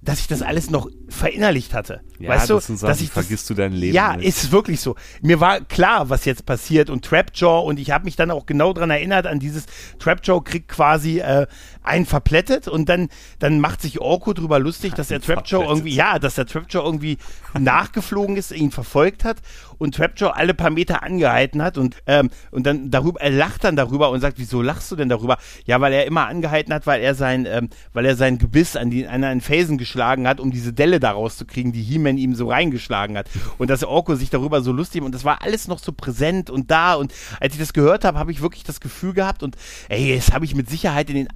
dass ich das alles noch verinnerlicht hatte. Ja, weißt du, das Sachen, dass ich das, vergisst du dein Leben Ja, nicht. ist wirklich so. Mir war klar, was jetzt passiert und Trapjaw und ich habe mich dann auch genau dran erinnert an dieses Trapjaw kriegt quasi äh, einen verplättet und dann dann macht sich Orko drüber lustig, dass der Trapjaw irgendwie ja, dass der Trapjaw irgendwie nachgeflogen ist, ihn verfolgt hat und Trapjaw alle paar Meter angehalten hat und ähm, und dann darüber er lacht dann darüber und sagt, wieso lachst du denn darüber? Ja, weil er immer angehalten hat, weil er sein ähm, weil er sein Gebiss an die an einen Felsen geschlagen hat, um diese Delle da rauszukriegen, die He-Man ihm so reingeschlagen hat und dass Orko sich darüber so lustig und das war alles noch so präsent und da und als ich das gehört habe, habe ich wirklich das Gefühl gehabt und ey, das habe ich mit Sicherheit in den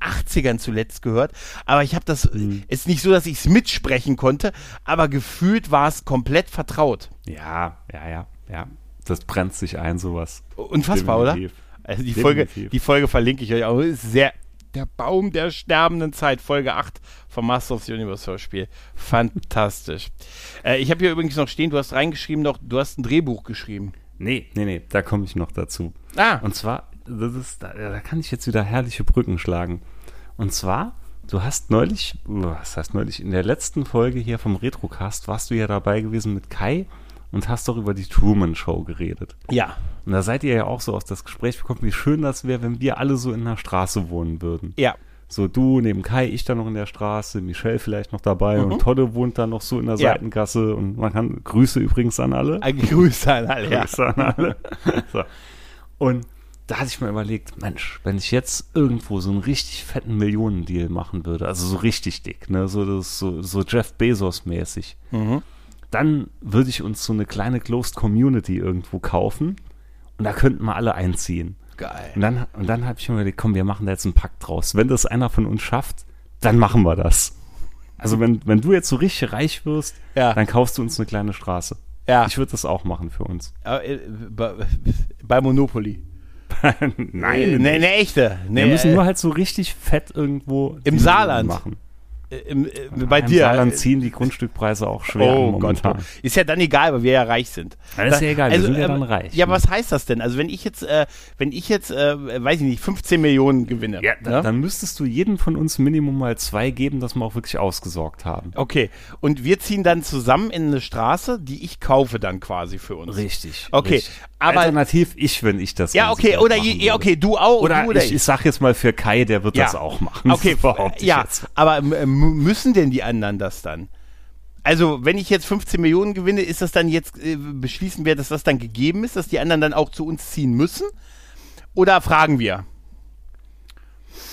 80ern zuletzt gehört, aber ich habe das Mhm. ist nicht so, dass ich es mitsprechen konnte, aber gefühlt war es komplett vertraut. Ja, ja, ja, ja. Das brennt sich ein, sowas. Unfassbar, Definitiv. oder? Also die Folge, die Folge verlinke ich euch auch. Ist sehr der Baum der sterbenden Zeit, Folge 8 vom Master of the Universe Hörspiel. Fantastisch. [LAUGHS] äh, ich habe hier übrigens noch stehen, du hast reingeschrieben noch, du hast ein Drehbuch geschrieben. Nee, nee, nee, da komme ich noch dazu. Ah, Und zwar, das ist, da, da kann ich jetzt wieder herrliche Brücken schlagen. Und zwar, du hast neulich, was heißt neulich, in der letzten Folge hier vom Retrocast warst du ja dabei gewesen mit Kai und hast doch über die Truman Show geredet. ja. Und da seid ihr ja auch so aus das Gespräch bekommen, wie schön das wäre, wenn wir alle so in einer Straße wohnen würden. Ja. So du neben Kai, ich dann noch in der Straße, Michelle vielleicht noch dabei und Todde wohnt dann noch so in der Mhm. Ja. Seitengasse und man kann Grüße übrigens an alle. Ein Grüße an alle. Ja. Grüße an alle. [LAUGHS] so. Und da hatte ich mir überlegt, Mensch, wenn ich jetzt irgendwo so einen richtig fetten Millionendeal machen würde, also so richtig dick, ne, so, das, so, so Jeff Bezos mäßig, Mhm. dann würde ich uns so eine kleine Closed Community irgendwo kaufen und da könnten wir alle einziehen. geil. Und dann, und dann habe ich mir überlegt, komm, wir machen da jetzt einen Pakt draus. Wenn das einer von uns schafft, dann machen wir das. Also wenn, wenn du jetzt so richtig reich wirst, Ja. dann kaufst du uns eine kleine Straße. Ja. Ich würde das auch machen für uns. Äh, bei, bei Monopoly. [LAUGHS] Nein, nee, eine echte. Nee, wir müssen äh, nur halt so richtig fett irgendwo Im Saarland. machen. Äh, im, äh, bei Im dir. Saarland ziehen die Grundstückpreise auch schwer Oh Gott, ist ja dann egal, weil wir ja reich sind. Ja, ist ja egal, wir sind ja ähm, dann reich, Ja, ne? was heißt das denn? Also wenn ich jetzt, äh, wenn ich jetzt, äh, weiß ich nicht, 15 Millionen gewinne. Ja, ne? dann müsstest du jedem von uns Minimum mal zwei geben, dass wir auch wirklich ausgesorgt haben. Okay, und wir ziehen dann zusammen in eine Straße, die ich kaufe dann quasi für uns. Richtig. Okay, richtig. aber- Alternativ ich, wenn ich das Ja, okay, oder, würde. okay, du auch, Oder, du oder ich, ich sag jetzt mal für Kai, der wird Ja. das auch machen. Okay, [LAUGHS] Das ich ja, aber ähm, müssen denn die anderen das dann? Also, wenn ich jetzt 15 Millionen gewinne, ist das dann jetzt, äh, beschließen wir, dass das dann gegeben ist, dass die anderen dann auch zu uns ziehen müssen? Oder fragen wir?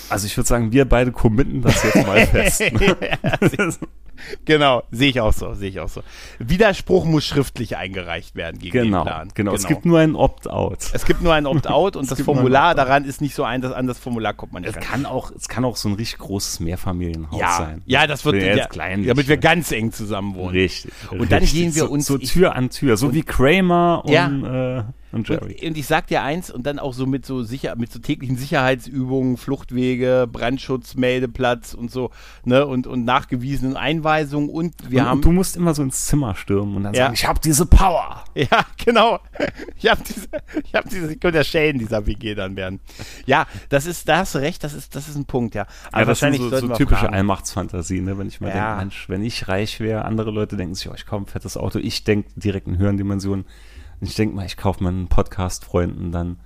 Also ich würde sagen, wir beide committen das jetzt mal [LAUGHS] fest. [LAUGHS] [LAUGHS] Genau, sehe ich auch so, sehe ich auch so. Widerspruch muss schriftlich eingereicht werden gegen genau, den Plan. genau, Es gibt nur ein Opt-out. es gibt nur ein Opt-out und das Formular daran ist nicht so ein, das, an das Formular kommt man nicht Es kann auch, es kann auch so ein richtig großes Mehrfamilienhaus Ja, sein. ja, das wird, ja jetzt kleinlich, damit wir ganz eng zusammen wohnen. Richtig. Und dann richtig. gehen wir so, uns- so ich- Tür an Tür, so wie Kramer und, Ja. äh, und Jerry. Und, und ich sag dir eins, und dann auch so mit so sicher, mit so täglichen Sicherheitsübungen, Fluchtwege, Brandschutz, Meldeplatz und so, ne, und, und nachgewiesenen Einweisungen und wir und, haben. und du musst immer so ins Zimmer stürmen und dann Ja. sagen, ich habe diese Power. ja, genau. Ich habe diese, ich habe diese, ich könnte der Shane dieser WG dann werden. Ja, das ist, da hast du recht, das ist, das ist ein Punkt, ja. Aber Ja, das sind wahrscheinlich so, so typische. Allmachtsfantasie, ne? wenn ich mal Ja. denke, Mensch, wenn ich reich wäre, andere Leute denken sich, oh, ich ein fettes Auto, ich denke direkt in höheren Dimensionen. Und ich denke mal, ich kaufe meinen Podcast-Freunden dann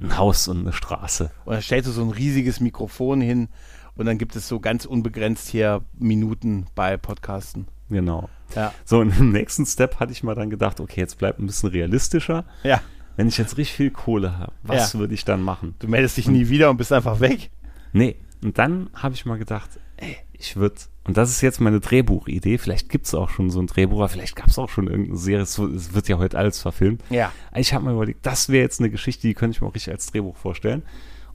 ein Haus und eine Straße. Und dann stellst du so ein riesiges Mikrofon hin und dann gibt es so ganz unbegrenzt hier Minuten bei Podcasten. Genau. Ja. So, und im nächsten Step hatte ich mal dann gedacht, okay, jetzt bleibt ein bisschen realistischer. Ja. Wenn ich jetzt richtig viel Kohle habe, was Ja. würde ich dann machen? Du meldest dich nie wieder und bist einfach weg. Nee. Und dann habe ich mal gedacht, ey, ich würde, und das ist jetzt meine Drehbuchidee, vielleicht gibt es auch schon so ein Drehbuch, aber vielleicht gab es auch schon irgendeine Serie, es es wird ja heute alles verfilmt. Ja. Ich habe mir überlegt, das wäre jetzt eine Geschichte, die könnte ich mir auch richtig als Drehbuch vorstellen.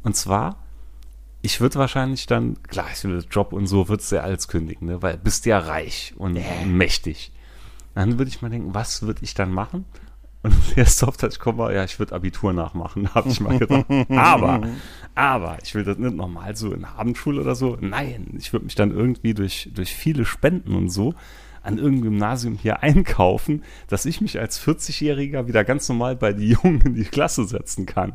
Und zwar, ich würde wahrscheinlich dann, klar, ich will Job und so, würdest du ja alles kündigen, ne? weil bist ja reich und mächtig. Dann würde ich mal denken, was würde ich dann machen? Und [LAUGHS] der Soft-Touch kommt mal, ja, ich würde Abitur nachmachen, [LAUGHS] habe ich mal gedacht. aber, aber, ich will das nicht nochmal so in Abendschule oder so. Nein, ich würde mich dann irgendwie durch, durch viele Spenden und so an irgendeinem Gymnasium hier [LAUGHS] einkaufen, dass ich mich als 40-Jähriger wieder ganz normal bei die Jungen in die Klasse setzen kann.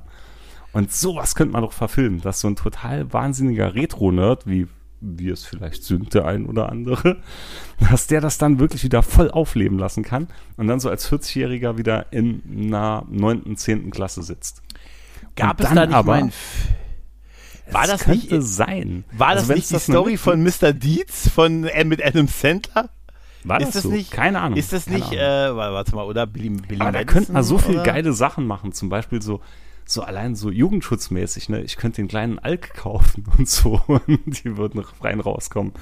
Und sowas könnte man doch verfilmen, dass so ein total wahnsinniger Retro-Nerd, wie wir es vielleicht sind, der ein oder andere, [LAUGHS] dass der das dann wirklich wieder voll aufleben lassen kann und dann so als 40-Jähriger wieder in einer 9., 10. Klasse sitzt. Gab Und es da nicht aber- mal ein War das nicht- könnte sein. War Also das wenn's nicht die das Story von Mr. Dietz von äh, mit Adam Sandler? War ist das, das so? nicht? Keine Ahnung. Ist das Keine nicht? Ahnung. Äh, wa- warte mal, oder Billy, Billy Aber da könnte man so viel oder? geile Sachen machen, zum Beispiel so, so allein so jugendschutzmäßig, ne? Ich könnte den kleinen Alk kaufen und so, [LAUGHS] und die würden rein rauskommen.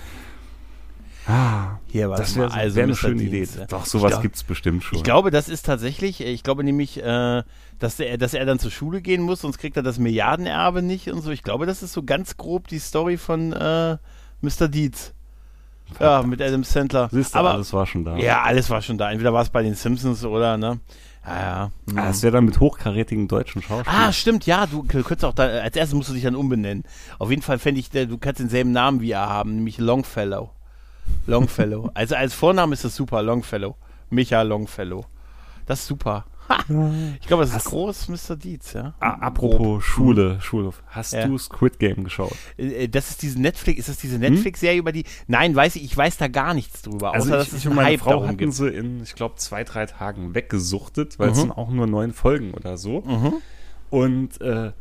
Ah, Hier, warte das wäre also wär eine schöne Idee. Doch, sowas glaub- gibt's bestimmt schon. Ich glaube, das ist tatsächlich, ich glaube nämlich, äh, dass, er, dass er dann zur Schule gehen muss, sonst kriegt er das Milliardenerbe nicht und so. Ich glaube, das ist so ganz grob die Story von äh, Mr. Dietz. Ja, mit Adam Sandler. Siehst du, Aber alles war schon da. ja, alles war schon da. Entweder war es bei den Simpsons oder, ne? Ja, ja. Mhm. Ah, das wäre dann mit hochkarätigen deutschen Schauspielern. Ah, stimmt, ja, du könntest auch da, als erstes musst du dich dann umbenennen. Auf jeden Fall fände ich, du kannst denselben Namen wie er haben, nämlich Longfellow. Longfellow. [LAUGHS] also als Vorname ist das super, Longfellow. Micha Longfellow. Das ist super. [LAUGHS] Ich glaube, das ist groß, Mr. Dietz, ja. Ah, apropos Schule, Schule. Hast Ja. du Squid Game geschaut? Äh, Das ist diese Netflix, ist das diese Netflix-Serie über die? Nein, weiß ich, ich weiß da gar nichts drüber, Also außer ich, dass es ich und meine Hype Frau hatten gibt. sie in, ich glaube, zwei, drei Tagen weggesuchtet, weil es Mhm. sind auch nur neun Folgen oder so. Und äh,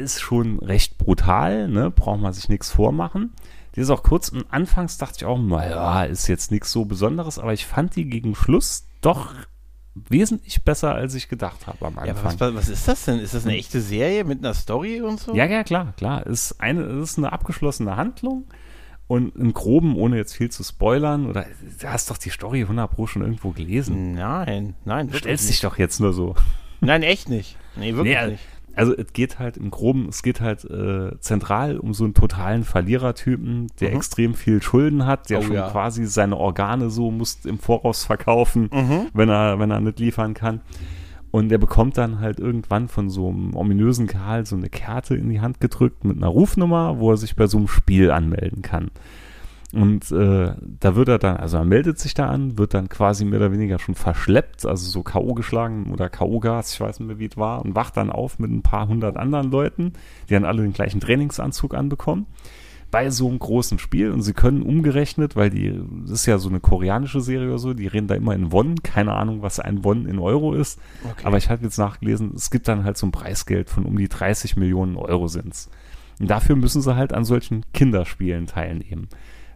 ist schon recht brutal, ne? braucht man sich nichts vormachen. Die ist auch kurz und anfangs dachte ich auch, naja, ist jetzt nichts so Besonderes, aber ich fand die gegen Schluss doch wesentlich besser, als ich gedacht habe am Ja, Anfang. was, was ist das denn? Ist das eine echte Serie mit einer Story und so? Ja, ja, klar, klar. Ist eine, ist eine abgeschlossene Handlung und im Groben, ohne jetzt viel zu spoilern, oder du hast doch die Story 100 Pro schon irgendwo gelesen. Nein, nein. Du stellst nicht. dich doch jetzt nur so. Nein, echt nicht. Nee, wirklich Nee, nicht. Also es geht halt im Groben, es geht halt äh, zentral um so einen totalen Verlierertypen, der Mhm. extrem viel Schulden hat, der Oh schon ja. quasi seine Organe so muss im Voraus verkaufen, Mhm. wenn er, wenn er nicht liefern kann. Und der bekommt dann halt irgendwann von so einem ominösen Karl so eine Karte in die Hand gedrückt mit einer Rufnummer, wo er sich bei so einem Spiel anmelden kann. Und äh, da wird er dann, also er meldet sich da an, wird dann quasi mehr oder weniger schon verschleppt, also so K.O. geschlagen oder K.O.-Gas, ich weiß nicht mehr, wie es war, und wacht dann auf mit ein paar hundert anderen Leuten, die dann alle den gleichen Trainingsanzug anbekommen. Bei so einem großen Spiel und sie können umgerechnet, weil die, das ist ja so eine koreanische Serie oder so, die reden da immer in Won, keine Ahnung, was ein Won in Euro ist. Okay. Aber ich habe jetzt nachgelesen, es gibt dann halt so ein Preisgeld von um die 30 Millionen Euro sind's. Und dafür müssen sie halt an solchen Kinderspielen teilnehmen.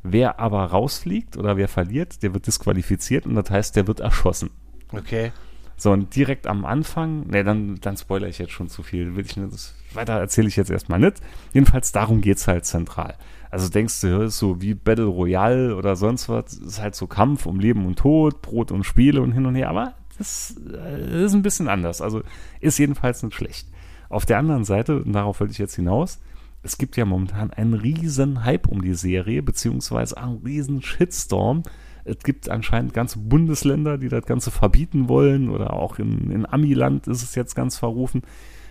Wer aber rausfliegt oder wer verliert, der wird disqualifiziert und das heißt, der wird erschossen. Okay. So, und direkt am Anfang, ne, dann, dann spoilere ich jetzt schon zu viel. Will ich nicht, weiter erzähle ich jetzt erstmal nicht. Jedenfalls darum geht's halt zentral. Also denkst du, ist so wie Battle Royale oder sonst was, ist halt so Kampf um Leben und Tod, Brot und Spiele und hin und her, aber das, äh, ist ein bisschen anders. Also ist jedenfalls nicht schlecht. Auf der anderen Seite, und darauf wollte ich jetzt hinaus, es gibt ja momentan einen riesen Hype um die Serie, beziehungsweise einen riesen Shitstorm. Es gibt anscheinend ganze Bundesländer, die das Ganze verbieten wollen oder auch in, in Amiland ist es jetzt ganz verrufen,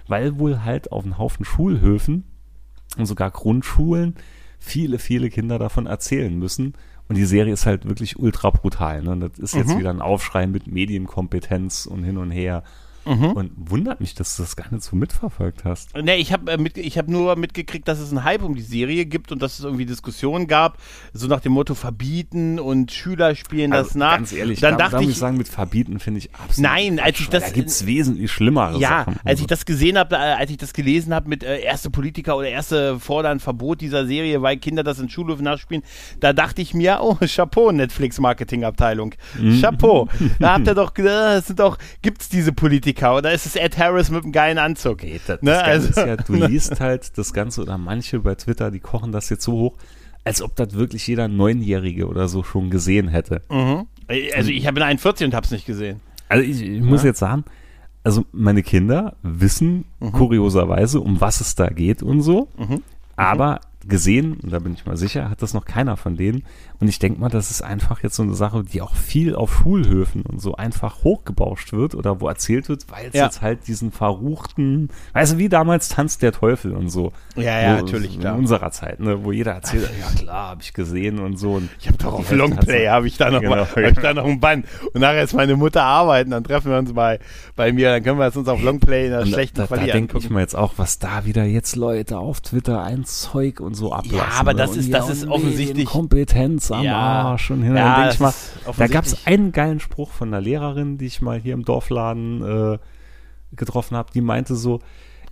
weil wohl halt auf einem Haufen Schulhöfen und sogar Grundschulen viele, viele Kinder davon erzählen müssen. Und die Serie ist halt wirklich ultra brutal. Ne? Das ist jetzt Mhm. wieder ein Aufschrei mit Medienkompetenz und hin und her. Mhm. Und wundert mich, dass du das gar nicht so mitverfolgt hast. Ne, ich habe äh, mit, ich hab nur mitgekriegt, dass es einen Hype um die Serie gibt und dass es irgendwie Diskussionen gab, so nach dem Motto verbieten und Schüler spielen das Also, nach. Ganz ehrlich, dann da, dachte da ich, ich sagen, mit verbieten finde ich absolut. Nein, als ich das- Da gibt es wesentlich schlimmere ja, Sachen. als ich das gesehen habe, äh, als ich das gelesen habe mit äh, erste Politiker oder erste fordern Verbot dieser Serie, weil Kinder das in Schulhöfen nachspielen, da dachte ich mir, oh, [LAUGHS] Chapeau, Netflix Marketingabteilung. Mhm. Chapeau. [LAUGHS] Da habt ihr doch, äh, es sind doch, gibt's diese Politiker oder ist es Ed Harris mit einem geilen Anzug? Nee, das, Ne, das also- ja, du [LAUGHS] liest halt das Ganze oder manche bei Twitter, die kochen das jetzt so hoch, als ob das wirklich jeder Neunjährige oder so schon gesehen hätte. Mhm. Also ich habe 41 und hab's nicht gesehen. Also ich, ich muss Ja. jetzt sagen, also meine Kinder wissen Mhm. kurioserweise, um was es da geht und so, Mhm. aber gesehen, da bin ich mal sicher, hat das noch keiner von denen. Und ich denke mal, das ist einfach jetzt so eine Sache, die auch viel auf Schulhöfen und so einfach hochgebauscht wird oder wo erzählt wird, weil es Ja. jetzt halt diesen verruchten, weißt du, wie damals tanzt der Teufel und so. Ja, ja, Wo- natürlich, In klar. unserer Zeit, ne, wo jeder erzählt, ja klar, habe ich gesehen und so. Und Ich habe doch auf Longplay, habe ich da noch Genau, mal, hab ich da noch einen Bann. Und nachher ist meine Mutter arbeiten, dann treffen wir uns bei, bei mir, dann können wir es uns auf Longplay in der schlechten da, da Quali denke ich mir jetzt auch, was da wieder jetzt Leute auf Twitter ein Zeug und so ablassen. aber ne? das ist- ja, das ist offensichtlich- Kompetenz am Ja. Arsch und hin. Ja, ich mal, da gab es einen geilen Spruch von einer Lehrerin, die ich mal hier im Dorfladen äh, getroffen habe, die meinte so,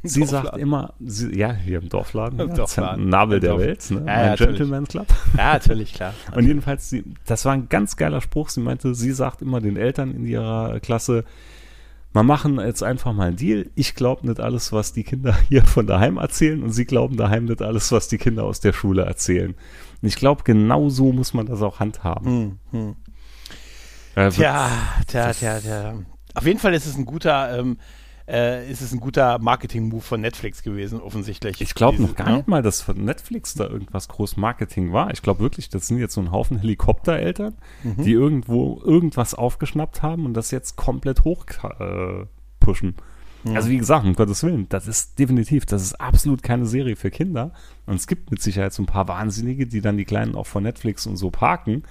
sie sagt Dorfladen? immer, sie, ja, hier im Dorfladen, Im ja, Dorfladen. Nabel Im der Dorf. Welt, ne? Ja, ja. Gentleman Club. Ja, natürlich, klar. [LAUGHS] Und jedenfalls, sie, das war ein ganz geiler Spruch. Sie meinte, sie sagt immer den Eltern in ihrer Klasse, wir machen jetzt einfach mal einen Deal. Ich glaube nicht alles, was die Kinder [LAUGHS] hier von daheim erzählen und sie glauben daheim nicht alles, was die Kinder aus der Schule erzählen. Und ich glaube, genau so muss man das auch handhaben. Hm, hm. Äh, Tja, tja, tja, tja. Auf jeden Fall ist es ein guter, ähm, äh, ist es ein guter Marketing-Move von Netflix gewesen, offensichtlich. Ich glaube noch gar ne? nicht mal, dass von Netflix da irgendwas groß Marketing war. Ich glaube wirklich, das sind jetzt so ein Haufen Helikoptereltern, Mhm. die irgendwo irgendwas aufgeschnappt haben und das jetzt komplett hoch äh, pushen. Mhm. Also wie gesagt, um Gottes Willen, das ist definitiv, das ist absolut keine Serie für Kinder. Und es gibt mit Sicherheit so ein paar Wahnsinnige, die dann die Kleinen auch von Netflix und so parken.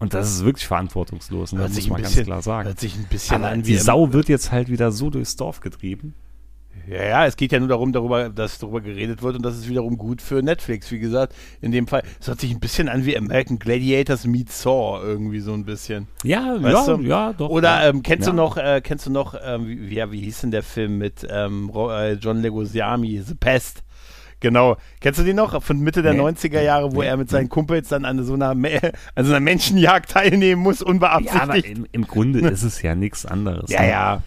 Und das ist wirklich verantwortungslos, ne? Das muss man bisschen- ganz klar sagen. Hört sich ein bisschen Aber an die wie Sau wird jetzt halt wieder so durchs Dorf getrieben. Ja, ja, es geht ja nur darum, darüber, dass darüber geredet wird und das ist wiederum gut für Netflix. Wie gesagt, in dem Fall, es hört sich ein bisschen an wie American Gladiators meet Saw irgendwie so ein bisschen. Ja, Weißt ja, du? ja, doch. Oder ähm, kennst ja. du noch, äh, kennst du noch, ähm, wie, wie, wie hieß denn der Film mit ähm, äh, John Legosiami, The Pest? Genau. Kennst du den noch? Von Mitte der Nee. 90er Jahre, wo Nee. er mit seinen Kumpels dann an so einer, an so einer Menschenjagd teilnehmen muss, Ja, aber unbeabsichtigt. im, im Grunde ist es ja nichts anderes. Ja, ne? ja.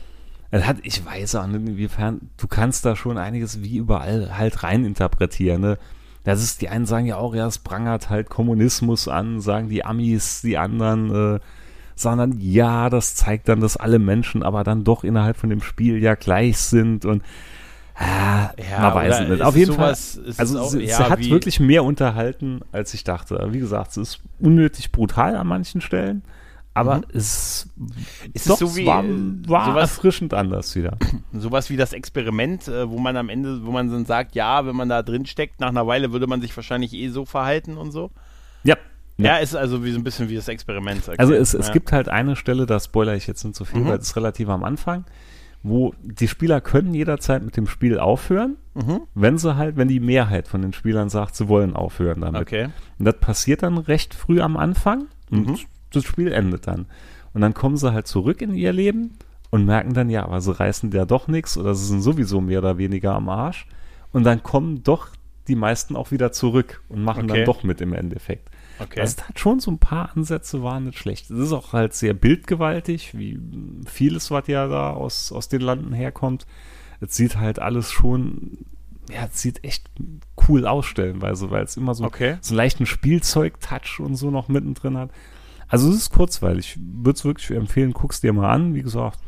Es hat, ich weiß auch nicht, inwiefern, du kannst da schon einiges wie überall halt rein interpretieren, ne? Das ist, die einen sagen ja auch, ja, es prangert halt Kommunismus an, sagen die Amis, die anderen, äh, sagen dann, ja, das zeigt dann, dass alle Menschen aber dann doch innerhalb von dem Spiel ja gleich sind und Ah, Ja, man weiß es nicht. Auf jeden sowas- Fall. Also es auch- sie, ja, sie hat wirklich mehr unterhalten, als ich dachte. Wie gesagt, es ist unnötig brutal an manchen Stellen, aber Mhm. es, Ist es doch, so wie, war, äh, war sowas- erfrischend anders wieder. Sowas wie das Experiment, äh, wo man am Ende, wo man dann sagt, ja, wenn man da drin steckt, nach einer Weile würde man sich wahrscheinlich eh so verhalten und so. Ja. Ja, ist also wie so ein bisschen wie das Experiment. okay. Also es, es ja. gibt halt eine Stelle, da spoiler ich jetzt nicht so viel, Mhm. weil es ist relativ am Anfang, wo die Spieler können jederzeit mit dem Spiel aufhören, Mhm. wenn sie halt, wenn die Mehrheit von den Spielern sagt, sie wollen aufhören damit. Okay. Und das passiert dann recht früh am Anfang und Mhm. das Spiel endet dann. Und dann kommen sie halt zurück in ihr Leben und merken dann, ja, aber sie reißen ja doch nichts oder sie sind sowieso mehr oder weniger am Arsch. Und dann kommen doch die meisten auch wieder zurück und machen Okay. dann doch mit im Endeffekt. Okay. Das hat schon so ein paar Ansätze, waren nicht schlecht. Es ist auch halt sehr bildgewaltig, wie vieles, was ja da aus, aus den Landen herkommt. Es sieht halt alles schon, ja, es sieht echt cool aus stellenweise, weil es immer so, Okay. so einen leichten Spielzeug-Touch und so noch mittendrin hat. Also es ist kurzweilig. Ich würde es wirklich empfehlen, guck's dir mal an. Wie gesagt,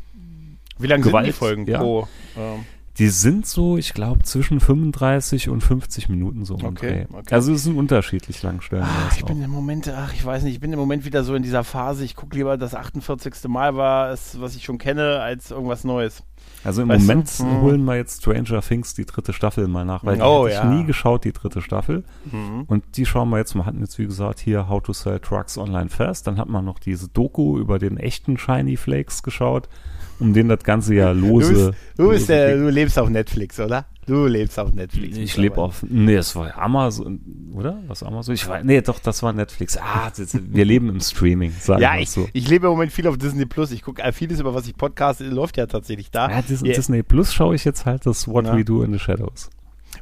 Wie lange sind die Gewalt, Folgen ja. pro? Ähm, die sind so, ich glaube, zwischen 35 und 50 Minuten so. Okay, okay. Also es sind unterschiedlich lang stellen. Ach, ich bin im Moment, ach, ich weiß nicht, ich bin im Moment wieder so in dieser Phase, ich gucke lieber das 48. Mal war es, was ich schon kenne, als irgendwas Neues. Also im Weißt? Moment Mhm. holen wir jetzt Stranger Things die dritte Staffel mal nach, weil die Oh, hatte ja. ich nie geschaut, die dritte Staffel. Mhm. Und die schauen wir jetzt, wir hatten jetzt wie gesagt hier How to Sell Trucks Online First, dann hat man noch diese Doku über den echten Shiny Flakes geschaut, um den das Ganze ja Du, lose... bist, du, bist lose der, du lebst auf Netflix, oder? Du lebst auf Netflix. ich lebe auf, nee, es war Amazon, oder? Was Amazon? Ich weiß, nee, doch, das war Netflix. Ah, das, wir leben im Streaming, sagen Ja, ich, so. ich lebe im Moment viel auf Disney Plus. Ich gucke vieles, über was ich podcaste, läuft ja tatsächlich da. Ja, Dis Ja. Disney Plus schaue ich jetzt halt das What Ja. We Do in the Shadows.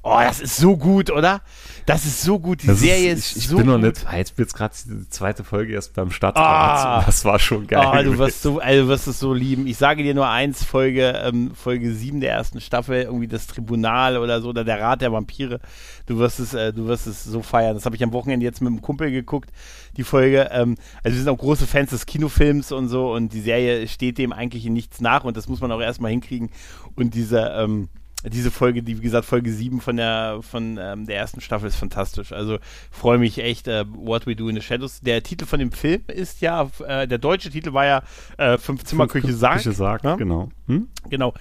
Oh, das ist so gut, oder? Das ist so gut. Die Das Serie ist, ich, ich so bin noch gut. nicht, jetzt wird gerade die zweite Folge erst beim Start. Ah. das war schon geil. Oh, du wirst, so, also, du wirst es so lieben. Ich sage dir nur eins, Folge, ähm, Folge 7 der ersten Staffel, irgendwie das Tribunal oder so, oder der Rat der Vampire. Du wirst es, äh, du wirst es so feiern. Das habe ich am Wochenende jetzt mit einem Kumpel geguckt, die Folge. Ähm, also wir sind auch große Fans des Kinofilms und so und die Serie steht dem eigentlich in nichts nach und das muss man auch erstmal hinkriegen. Und diese, ähm, diese Folge, die wie gesagt Folge 7 von der von ähm, der ersten Staffel ist fantastisch. Also freue mich echt. Äh, What We Do in the Shadows. Der Titel von dem Film ist ja äh, der deutsche Titel war ja äh, Fünf Zimmer Küche Sarg. Küche sagt, ne? genau. Hm? Genau.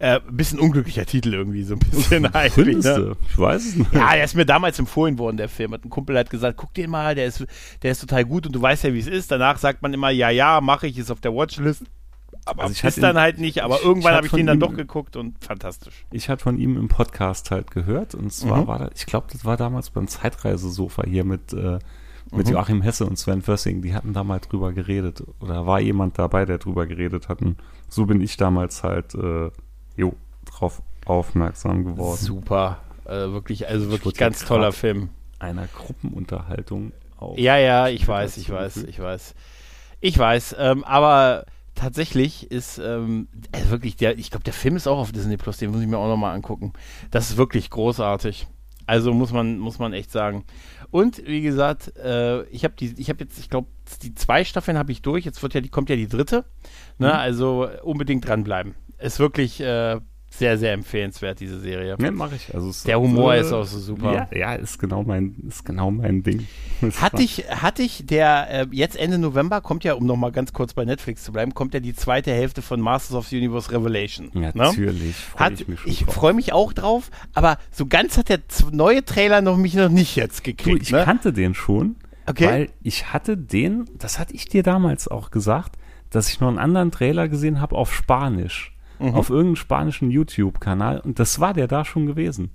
Äh, bisschen unglücklicher Titel irgendwie so ein bisschen [LAUGHS] eigentlich. Ne? Ich weiß es nicht. Ja, der ist mir damals empfohlen worden, der Film. Hat ein Kumpel hat gesagt, guck den mal, der ist, der ist total gut und du weißt ja, wie es ist. Danach sagt man immer, ja, ja, mache ich, ist auf der Watchlist. Aber Also ich ist hatte dann ihn- halt nicht. Aber ich- irgendwann ich habe hab ich den dann ihm- doch geguckt und fantastisch. Ich hatte von ihm im Podcast halt gehört und zwar Mhm. war das, ich glaube, das war damals beim Zeitreisesofa hier mit, äh, mit Mhm. Joachim Hesse und Sven Fössing, die hatten da mal drüber geredet oder war jemand dabei, der drüber geredet hat und so bin ich damals halt, äh, jo, drauf aufmerksam geworden. Super. Äh, wirklich, also wirklich ganz toller Film. Einer Gruppenunterhaltung auf. Ja, ja, ich weiß, ich weiß, zugefügt. ich weiß. Ich weiß, ähm, aber tatsächlich ist ähm, also wirklich der, ich glaube, der Film ist auch auf Disney Plus, den muss ich mir auch nochmal angucken. Das ist wirklich großartig. Also muss man, muss man echt sagen. Und wie gesagt, äh, ich habe die, ich habe jetzt, ich glaube, die zwei Staffeln habe ich durch. Jetzt wird ja, die kommt ja die dritte. Ne? Mhm. Also unbedingt dranbleiben. Ist wirklich äh, sehr, sehr empfehlenswert diese Serie. Ja, mache ich. Also Der Humor äh, ist auch so super. Ja, ja, ist genau mein, ist genau mein Ding. [LAUGHS] Hatte ich, hatte ich der, äh, jetzt Ende November kommt ja, um nochmal ganz kurz bei Netflix zu bleiben, kommt ja die zweite Hälfte von Masters of the Universe Revelation. Ne? Natürlich. freu Hat, ich ich mich schon drauf. freue mich auch drauf, aber so ganz hat der neue Trailer noch mich noch nicht jetzt Du, gekriegt. ich ne? kannte den schon, Okay. weil ich hatte den, das hatte ich dir damals auch gesagt, dass ich noch einen anderen Trailer gesehen habe auf Spanisch, Mhm. auf irgendeinem spanischen YouTube-Kanal und das war der da schon gewesen.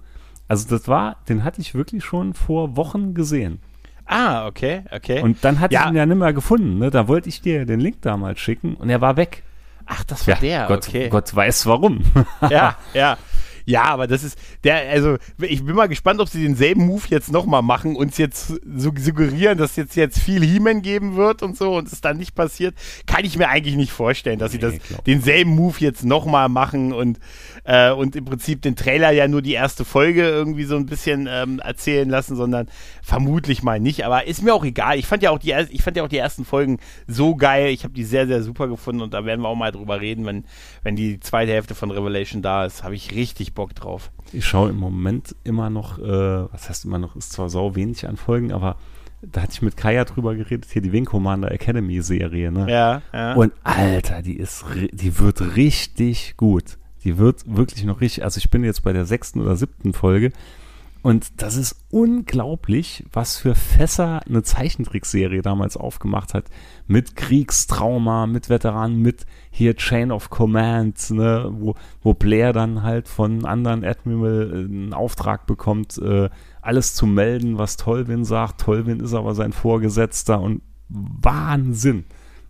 Also das war, den hatte ich wirklich schon vor Wochen gesehen. ah, okay, okay. Und dann hatte Ja. ich ihn ja nicht mehr gefunden. Ne? Da wollte ich dir den Link damals schicken und er war weg. Ach, das war der, Gott, okay. Gott weiß warum. ja, [LAUGHS] ja. Ja, aber das ist der, also ich bin mal gespannt, ob sie denselben Move jetzt nochmal machen, uns jetzt so suggerieren, dass jetzt jetzt viel He-Man geben wird und so und es dann nicht passiert. Kann ich mir eigentlich nicht vorstellen, dass sie Nee, das glaub. denselben Move jetzt nochmal machen und, äh, und im Prinzip den Trailer ja nur die erste Folge irgendwie so ein bisschen ähm, erzählen lassen, sondern vermutlich mal nicht. Aber ist mir auch egal. Ich fand ja auch die, ich fand ja auch die ersten Folgen so geil. Ich habe die sehr, sehr super gefunden und da werden wir auch mal drüber reden, wenn, wenn die zweite Hälfte von Revelation da ist. Habe ich richtig richtig Bock drauf. Ich schaue im Moment immer noch, äh, was heißt immer noch, ist zwar sau wenig an Folgen, aber da hatte ich mit Kaya drüber geredet, hier die Wing Commander Academy Serie, ne? Ja, ja. Und Alter, die ist, die wird richtig gut. Die wird wirklich noch richtig, also ich bin jetzt bei der sechsten oder siebten Folge und das ist unglaublich, was für Fässer eine Zeichentrickserie damals aufgemacht hat. Mit Kriegstrauma, mit Veteranen, mit hier Chain of Command, ne, wo, wo Blair dann halt von anderen Admiral äh, einen Auftrag bekommt, äh, alles zu melden, was Tolvin sagt. Tolvin ist aber sein Vorgesetzter und Wahnsinn.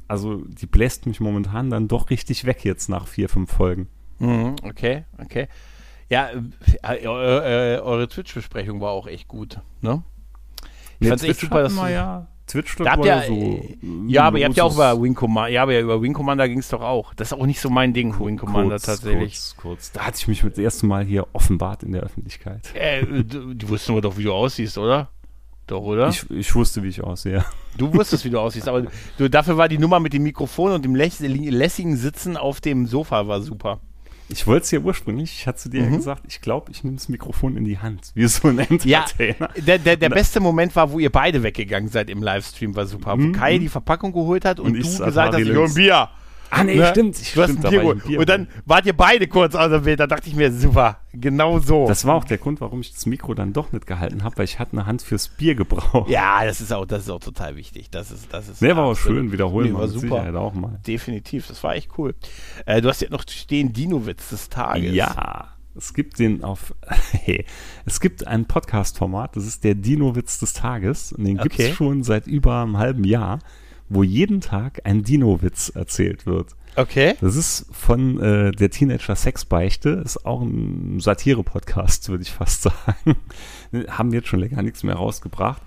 Also die bläst mich momentan dann doch richtig weg jetzt nach vier, fünf Folgen. Mhm, okay, okay. Ja, äh, äh, äh, eure Twitch-Besprechung war auch echt gut, ne? Ich fand's echt super, dass wir ja Twitch Da habt ihr, so. äh, ja, aber ihr habt ja auch über Wing Commander, ja, aber ja, über Wing Commander ging es doch auch. Das ist auch nicht so mein Ding, Wing Commander kurz, tatsächlich. Kurz, kurz. Da hatte ich mich mit das erste Mal hier offenbart in der Öffentlichkeit. Äh, du, du wusstest nur doch, wie du aussiehst, oder? Doch, oder? Ich, ich wusste, wie ich aussehe. du wusstest, wie du aussiehst, aber du, dafür war die Nummer mit dem Mikrofon und dem läss- lässigen Sitzen auf dem Sofa war super. Ich wollte es ja ursprünglich, ich hatte zu dir ja Mhm. gesagt, ich glaube, ich nehme das Mikrofon in die Hand, wie so ein Ja, Entertainer. der, der, der Na- beste Moment war, wo ihr beide weggegangen seid im Livestream, war super. Wo Mhm. Kai die Verpackung geholt hat und, Und du gesagt hast, ich hol ein. Bier. Ah, nee, Ne? stimmt. Ich, Du hast stimmt, ein da Bier geholt. Und dann wart ihr beide kurz aus dem Bild. Da dachte ich mir, super, genau so. Das war auch der Grund, warum ich das Mikro dann doch nicht gehalten habe, weil ich hatte eine Hand fürs Bier gebraucht. ja, das ist auch, das ist auch total wichtig. Das ist, das ist. Nee, war auch schön, wiederholen Nee, wir war super. Sicherheit auch mal. Definitiv, das war echt cool. Äh, du hast ja noch stehen Dino-Witz des Tages. Ja, es gibt den auf. [LAUGHS] Hey, es gibt ein Podcast-Format, das ist der Dino-Witz des Tages. Und den gibt Okay. es schon seit über einem halben Jahr, wo jeden Tag ein Dino-Witz erzählt wird. Okay. Das ist von äh, der Teenager Sexbeichte, ist auch ein Satire-Podcast, würde ich fast [LAUGHS] sagen. Haben jetzt schon länger nichts mehr rausgebracht.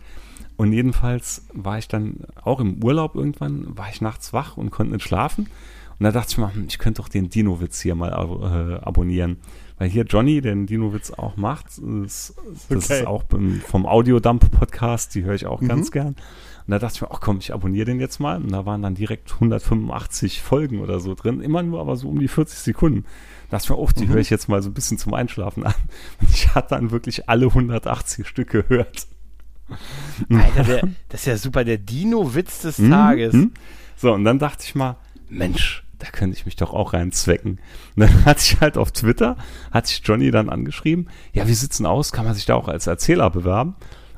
Und jedenfalls war ich dann auch im Urlaub irgendwann, war ich nachts wach und konnte nicht schlafen. Und da dachte ich mir, hm, ich könnte doch den Dino-Witz hier mal ab äh, abonnieren. Weil hier Johnny, der den Dino-Witz auch macht, ist, das Okay. ist auch vom Audiodump-Podcast, die höre ich auch Mhm. ganz gern. Und da dachte ich mir, ach komm, ich abonniere den jetzt mal. Und da waren dann direkt 185 Folgen oder so drin. Immer nur aber so um die 40 Sekunden. Da dachte ich mir, oh, die Mhm. höre ich jetzt mal so ein bisschen zum Einschlafen an. [LAUGHS] Und ich hatte dann wirklich alle 180 Stück gehört. Alter, der, das ist ja super, der Dino-Witz des Mhm, Tages. mhm. So, und dann dachte ich mal, Mensch, da könnte ich mich doch auch reinzwecken. Und dann [LAUGHS] hatte ich halt auf Twitter, hatte ich Johnny dann angeschrieben, ja, wie sieht's denn aus? Kann man sich da auch als Erzähler bewerben?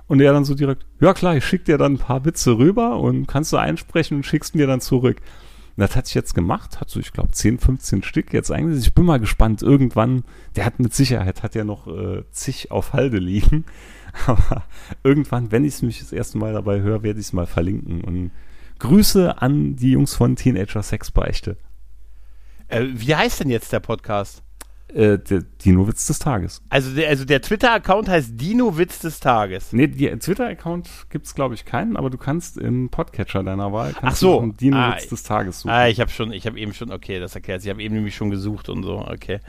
Und er dann so direkt, ja klar, ich schick dir dann ein paar Witze rüber und kannst du einsprechen und schickst mir dann zurück. Und das hatte ich jetzt gemacht, hat so, ich glaube, 10, 15 Stück jetzt eigentlich. Ich bin mal gespannt, irgendwann, der hat mit Sicherheit, hat ja noch äh, zig auf Halde liegen. [LAUGHS] Aber irgendwann, wenn ich es mich das erste Mal dabei höre, werde ich es mal verlinken. Und Grüße an die Jungs von Teenager Sexbeichte. Äh, wie heißt denn jetzt der Podcast? Äh, der Dino-Witz des Tages. Also der, also der Twitter-Account heißt Dino-Witz des Tages. Nee, die Twitter-Account gibt es, glaube ich, keinen, aber du kannst im Podcatcher deiner Wahl kannst Ach so. Dino-Witz Ah, des Tages suchen. Ah, ich habe schon, ich habe eben schon, okay, das erklärt sich. Ich habe eben nämlich schon gesucht und so, okay.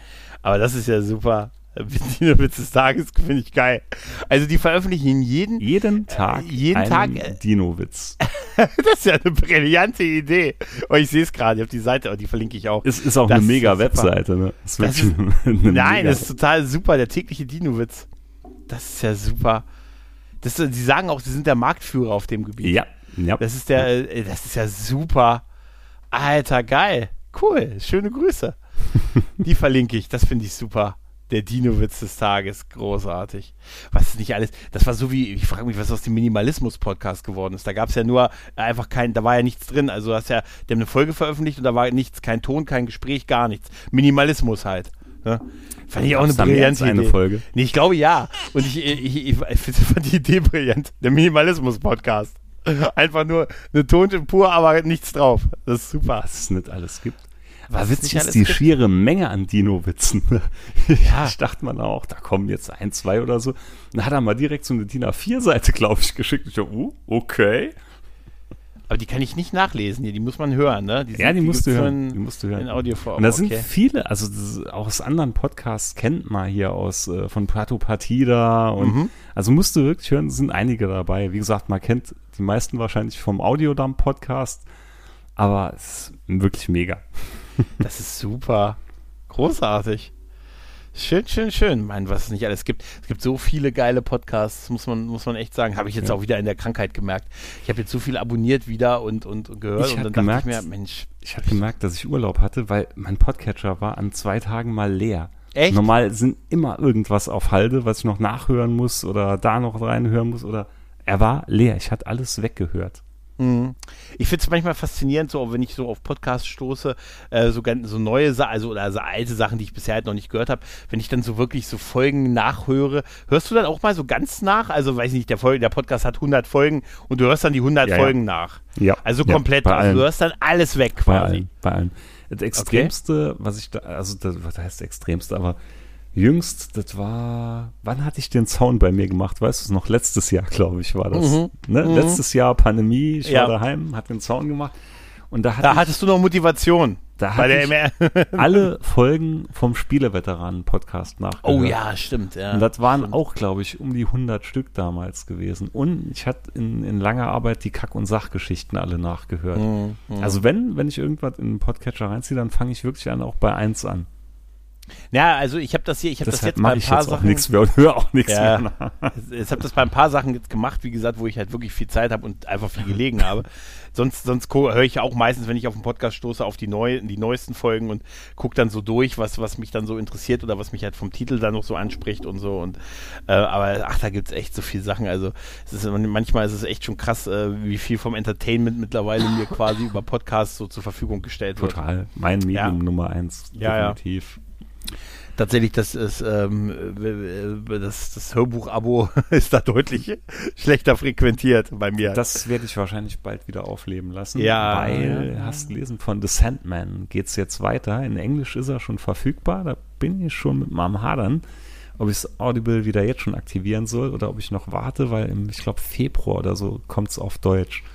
Aber das ist ja super. Dino-Witz des Tages finde ich geil. Also die veröffentlichen jeden, jeden Tag jeden einen Tag, äh, Dino-Witz. [LAUGHS] das ist ja eine brillante Idee. Oh, ich sehe es gerade, ich habe die Seite, oh, die verlinke ich auch. Es ist auch Das eine ist mega. Webseite, ne? Das ist Das [LAUGHS] wirklich eine Nein, mega- das ist total super, der tägliche Dino-Witz. Das ist ja super. Das, ist- sie sagen auch, sie sind der Marktführer auf dem Gebiet. Ja, ja. Das ist der, äh, das ist ja super. Alter, geil. Cool. Schöne Grüße. [LAUGHS] Die verlinke ich. Das finde ich super. Der Dino-Witz des Tages. Großartig. Was ist nicht alles. Das war so wie, ich frage mich, was aus dem Minimalismus-Podcast geworden ist. Da gab es ja nur einfach kein, da war ja nichts drin. Also du hast ja, die haben eine Folge veröffentlicht und da war nichts, kein Ton, kein Gespräch, gar nichts. Minimalismus halt. Ne? Fand ich auch eine brillante eine Idee. Folge. Nee, ich glaube ja. Und ich, ich, ich, ich fand die Idee brillant. Der Minimalismus-Podcast. Einfach nur eine Tonte pur, aber nichts drauf. Das ist super. was es nicht alles gibt. Was witzig ist die gibt. schiere Menge an Dino-Witzen. [LAUGHS] Ja. Ich dachte man auch, da kommen jetzt ein, zwei oder so. Dann hat er mal direkt so eine DIN A4-Seite, glaube ich, geschickt. Ich so, uh, okay. Aber die kann ich nicht nachlesen hier. Die muss man hören, ne? Ja, sind- die musst du hören. Die musst du hören. In, Audioform. Und da sind okay. viele, also das auch aus anderen Podcasts kennt man hier aus äh, von Prato Partida und Mhm. also musst du wirklich hören, sind einige dabei. Wie gesagt, man kennt die meisten wahrscheinlich vom Audiodump Podcast, aber es ist wirklich mega. Das ist super. Großartig. Schön, schön, schön. Mein, was es nicht alles gibt. Es gibt so viele geile Podcasts, muss man, muss man echt sagen. Habe ich jetzt Ja. auch wieder in der Krankheit gemerkt. Ich habe jetzt so viel abonniert wieder und, und, und gehört Ich und dann gemerkt- dachte ich mir, Mensch, Ich habe gemerkt, dass ich Urlaub hatte, weil mein Podcatcher war an zwei Tagen mal leer. Echt? Normal sind immer irgendwas auf Halde, was ich noch nachhören muss oder da noch reinhören muss oder er war leer. Ich hatte alles weggehört. Mhm. Ich finde es manchmal faszinierend, so wenn ich so auf Podcasts stoße, äh, so, ganz, so neue Sachen, also oder so alte Sachen, die ich bisher halt noch nicht gehört habe, wenn ich dann so wirklich so Folgen nachhöre, hörst du dann auch mal so ganz nach? Also weiß ich nicht, der, Folge, der Podcast hat 100 Folgen und du hörst dann die 100 Ja, ja. Folgen nach. Ja. Also Ja, komplett, bei also du hörst dann alles weg Bei quasi. allen, bei allen. Das Extremste, was ich da, also das, was heißt Extremste, aber jüngst, das war, wann hatte ich den Sound bei mir gemacht? Weißt du es noch? Letztes Jahr, glaube ich, war das. Mhm. Ne? Mhm. Letztes Jahr Pandemie, ich Ja. war daheim, hatte den Sound gemacht und da hatte Da ich hattest du noch Motivation. Da hatte ich- [LAUGHS] alle Folgen vom Spieleveteranen-Podcast nachgehört. Oh ja, stimmt. Ja. Und das waren Stimmt. auch, glaube ich, um die 100 Stück damals gewesen. Und ich hatte in, in langer Arbeit die Kack- und Sachgeschichten alle nachgehört. Mhm, mhm. Also wenn, wenn ich irgendwas in einen Podcatcher reinziehe, dann fange ich wirklich an, auch bei 1 an. Ja, also ich habe das hier, ich habe das jetzt bei ein ich paar jetzt Sachen. nichts mehr und höre auch nichts Ja. mehr. [LAUGHS] Ich habe das bei ein paar Sachen jetzt gemacht, wie gesagt, wo ich halt wirklich viel Zeit habe und einfach viel gelegen habe. [LAUGHS] Sonst, sonst höre ich auch meistens, wenn ich auf den Podcast stoße, auf die, neu, die neuesten Folgen und gucke dann so durch, was, was mich dann so interessiert oder was mich halt vom Titel dann noch so anspricht und so. Und äh, aber ach, da gibt's echt so viele Sachen. Also es ist, manchmal ist es echt schon krass, äh, wie viel vom Entertainment mittlerweile mir quasi über Podcasts so zur Verfügung gestellt wird. Total. Mein Medium Ja. Nummer 1. Ja, ja. Tatsächlich, das ist ähm, äh, äh, das, das Hörbuch-Abo [LAUGHS] ist da deutlich schlechter frequentiert bei mir. Das werde ich wahrscheinlich bald wieder aufleben lassen. Ja. Weil, hast gelesen, von The Sandman geht es jetzt weiter. In Englisch ist er schon verfügbar. Da bin ich schon mit meinem Hadern, ob ich das Audible wieder jetzt schon aktivieren soll oder ob ich noch warte, weil im, ich glaube, Februar oder so kommt es auf Deutsch.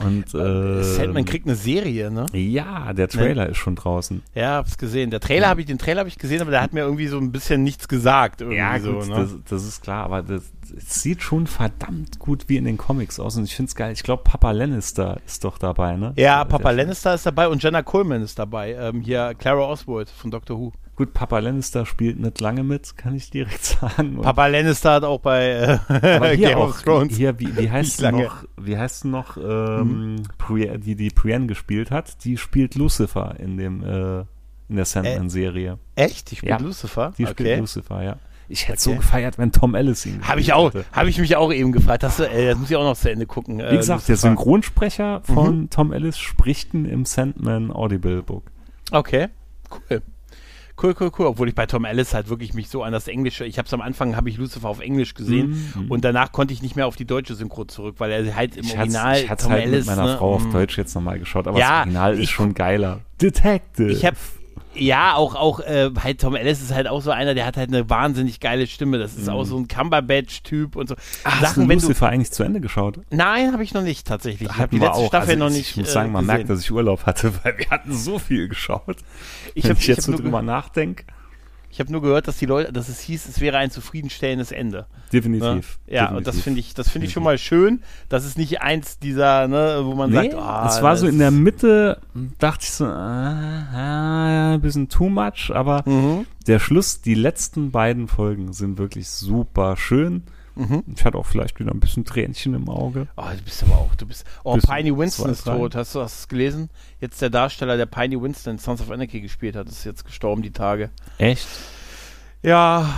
Und äh, Sandman kriegt eine Serie, ne? Ja, der Trailer ist schon draußen. Ja, hab's gesehen. Der Trailer habe ich, den Trailer habe ich gesehen, aber der hat mir irgendwie so ein bisschen nichts gesagt. Ja, so, gut, ne? das, das ist klar, aber das, es sieht schon verdammt gut wie in den Comics aus und ich finde es geil. Ich glaube, Papa Lannister ist doch dabei, ne? ja, Papa der- Lannister ist dabei und Jenna Coleman ist dabei. Ähm, hier Clara Oswald von Doctor Who. Gut, Papa Lannister spielt nicht lange mit, kann ich direkt [LAUGHS] sagen. Und- Papa Lannister hat auch bei äh, Game auch, of Thrones. hier, wie, wie [LAUGHS] heißt lange. Mhm. noch, wie heißt noch, ähm, Pri- die, die Brienne gespielt hat, die spielt Lucifer in dem, äh, in der Sandman-Serie. Echt? Die spielt Ja. Lucifer? Die spielt okay. Lucifer, ja. Ich hätte Okay. so gefeiert, wenn Tom Ellis ihn Habe ich auch, habe ich mich auch eben gefragt. Das, äh, das muss ich auch noch zu Ende gucken. Wie äh, gesagt, der Lucifer. Synchronsprecher von Mhm. Tom Ellis spricht ihn im Sandman Audible Book. Okay, cool. Cool, cool, cool. Obwohl ich bei Tom Ellis halt wirklich mich so an das Englische, ich habe es am Anfang, habe ich Lucifer auf Englisch gesehen Mhm. und danach konnte ich nicht mehr auf die deutsche Synchro zurück, weil er halt im Ich Original ich Tom halt Ellis, mit meiner ne, Frau auf mm. Deutsch jetzt nochmal geschaut, aber Ja, das Original ich- ist schon geiler. Detective. Ich habe ja auch auch äh, halt Tom Ellis ist halt auch so einer, der hat halt eine wahnsinnig geile Stimme. Das ist auch so ein Cumberbatch-Typ und so. Mhm. Ah, Hast du wenn du Lucifer eigentlich zu Ende geschaut? Nein, habe ich noch nicht tatsächlich. Ich habe die letzte auch. Staffel Also noch ich, nicht. Ich muss äh, sagen, man gesehen. merkt, dass ich Urlaub hatte, [LAUGHS] weil wir hatten so viel geschaut. Ich Wenn hab- ich ich jetzt hab so drüber nachdenke, Ich habe nur gehört, dass die Leute, dass es hieß, es wäre ein zufriedenstellendes Ende. definitiv. Ne? Ja, und das definitiv. finde ich, das finde ich schon mal schön. Das ist nicht eins dieser, ne, wo man Nee, sagt, ah, es war so in der Mitte, dachte ich so, ah, ah, ein bisschen too much, aber Mhm. der Schluss, die letzten beiden Folgen sind wirklich super schön. Mhm. Ich hatte auch vielleicht wieder ein bisschen Tränchen im Auge. Oh, du bist aber auch, du bist. Oh, Bisschen Piney Winston ist tot. Hast du das gelesen? Jetzt der Darsteller, der Piney Winston in Sons of Anarchy gespielt hat, ist jetzt gestorben die Tage. Echt? Ja,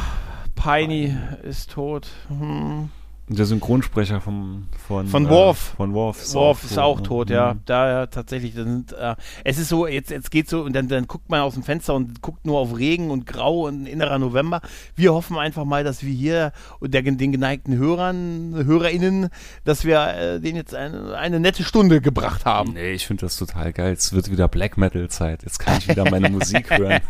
Piney ist tot. Hm. Der Synchronsprecher vom, von, Von äh, Worf. von Worf ist Worf auch ist auch ne? tot, ja. Mhm. Da ja, tatsächlich. Das sind, äh, es ist so, jetzt, jetzt geht so und dann, dann guckt man aus dem Fenster und guckt nur auf Regen und Grau und innerer November. Wir hoffen einfach mal, dass wir hier und der, den geneigten Hörern, HörerInnen, dass wir äh, denen jetzt eine, eine nette Stunde gebracht haben. Nee, ich finde das total geil. Es wird wieder Black Metal Zeit. Jetzt kann ich wieder meine Musik [LAUGHS] hören.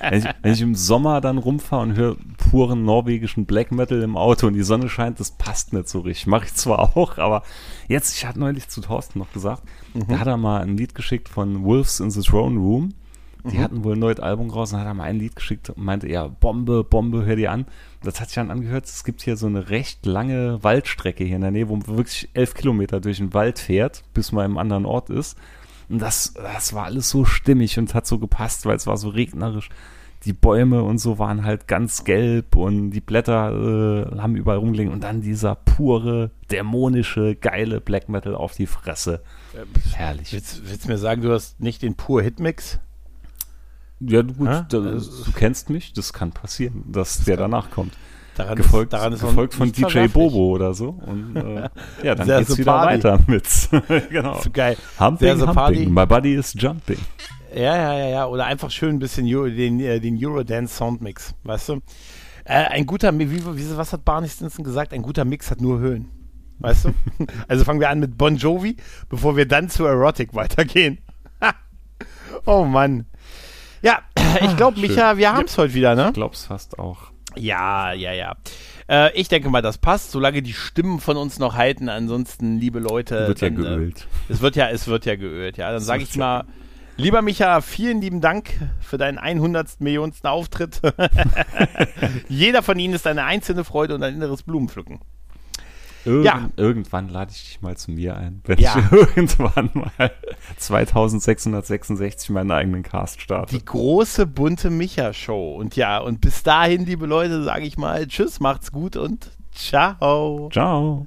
wenn, ich, wenn ich im Sommer dann rumfahre und höre puren norwegischen Black Metal im Auto und die Sonne scheint, das passt nicht so richtig. Mache ich zwar [LAUGHS] auch, aber jetzt, ich hatte neulich zu Thorsten noch gesagt, da hat er mal ein Lied geschickt von Wolves in the Throne Room. Die hatten wohl ein neues Album raus und hat er mal ein Lied geschickt und meinte, ja, Bombe, Bombe, hör dir an. Das hat sich dann angehört, es gibt hier so eine recht lange Waldstrecke hier in der Nähe, wo man wirklich elf Kilometer durch den Wald fährt, bis man im anderen Ort ist. Und das, das war alles so stimmig und hat so gepasst, weil es war so regnerisch. Die Bäume und so waren halt ganz gelb und die Blätter äh, haben überall rumgelegen und dann dieser pure, dämonische, geile Black Metal auf die Fresse. Herrlich. Willst, willst du mir sagen, du hast nicht den pur Hitmix? Ja, gut, da, du kennst mich, das kann passieren, dass der danach kommt. Daran Gefolgt, ist, daran ist gefolgt von DJ. Bobo oder so. Und äh, ja, dann Sehr geht's so wieder Party. weiter mit. [LAUGHS] genau. So geil. Humping, Sehr so Party. humping. My body is jumping. Ja, ja, ja, ja. Oder einfach schön ein bisschen Euro, den, äh, den Eurodance Soundmix, weißt du? Äh, ein guter, wie, wie, was hat Barney Stinson gesagt? Ein guter Mix hat nur Höhen. Weißt du? [LAUGHS] also fangen wir an mit Bon Jovi, bevor wir dann zu Erotic weitergehen. [LAUGHS] oh Mann. Ja, [CLEARS THROAT] ich glaube. Micha, wir haben es heute wieder, ne? Ich glaub's fast auch. Ja, ja, ja. Äh, ich denke mal, das passt, solange die Stimmen von uns noch halten. Ansonsten, liebe Leute. Wird ja dann, äh, geölt. es wird ja, es wird ja geölt, ja. Dann sage ich ja mal, lieber Micha, vielen lieben Dank für deinen 100. Millionsten Auftritt. [LAUGHS] [LAUGHS] Jeder von Ihnen ist eine einzelne Freude und ein inneres Blumenpflücken. Irgend, Ja. Irgendwann lade ich dich mal zu mir ein, wenn Ja. ich [LAUGHS] irgendwann mal 2666 meinen eigenen Cast starte. Die große bunte Micha-Show. Und ja, und bis dahin, liebe Leute, sage ich mal, tschüss, macht's gut und ciao. Ciao.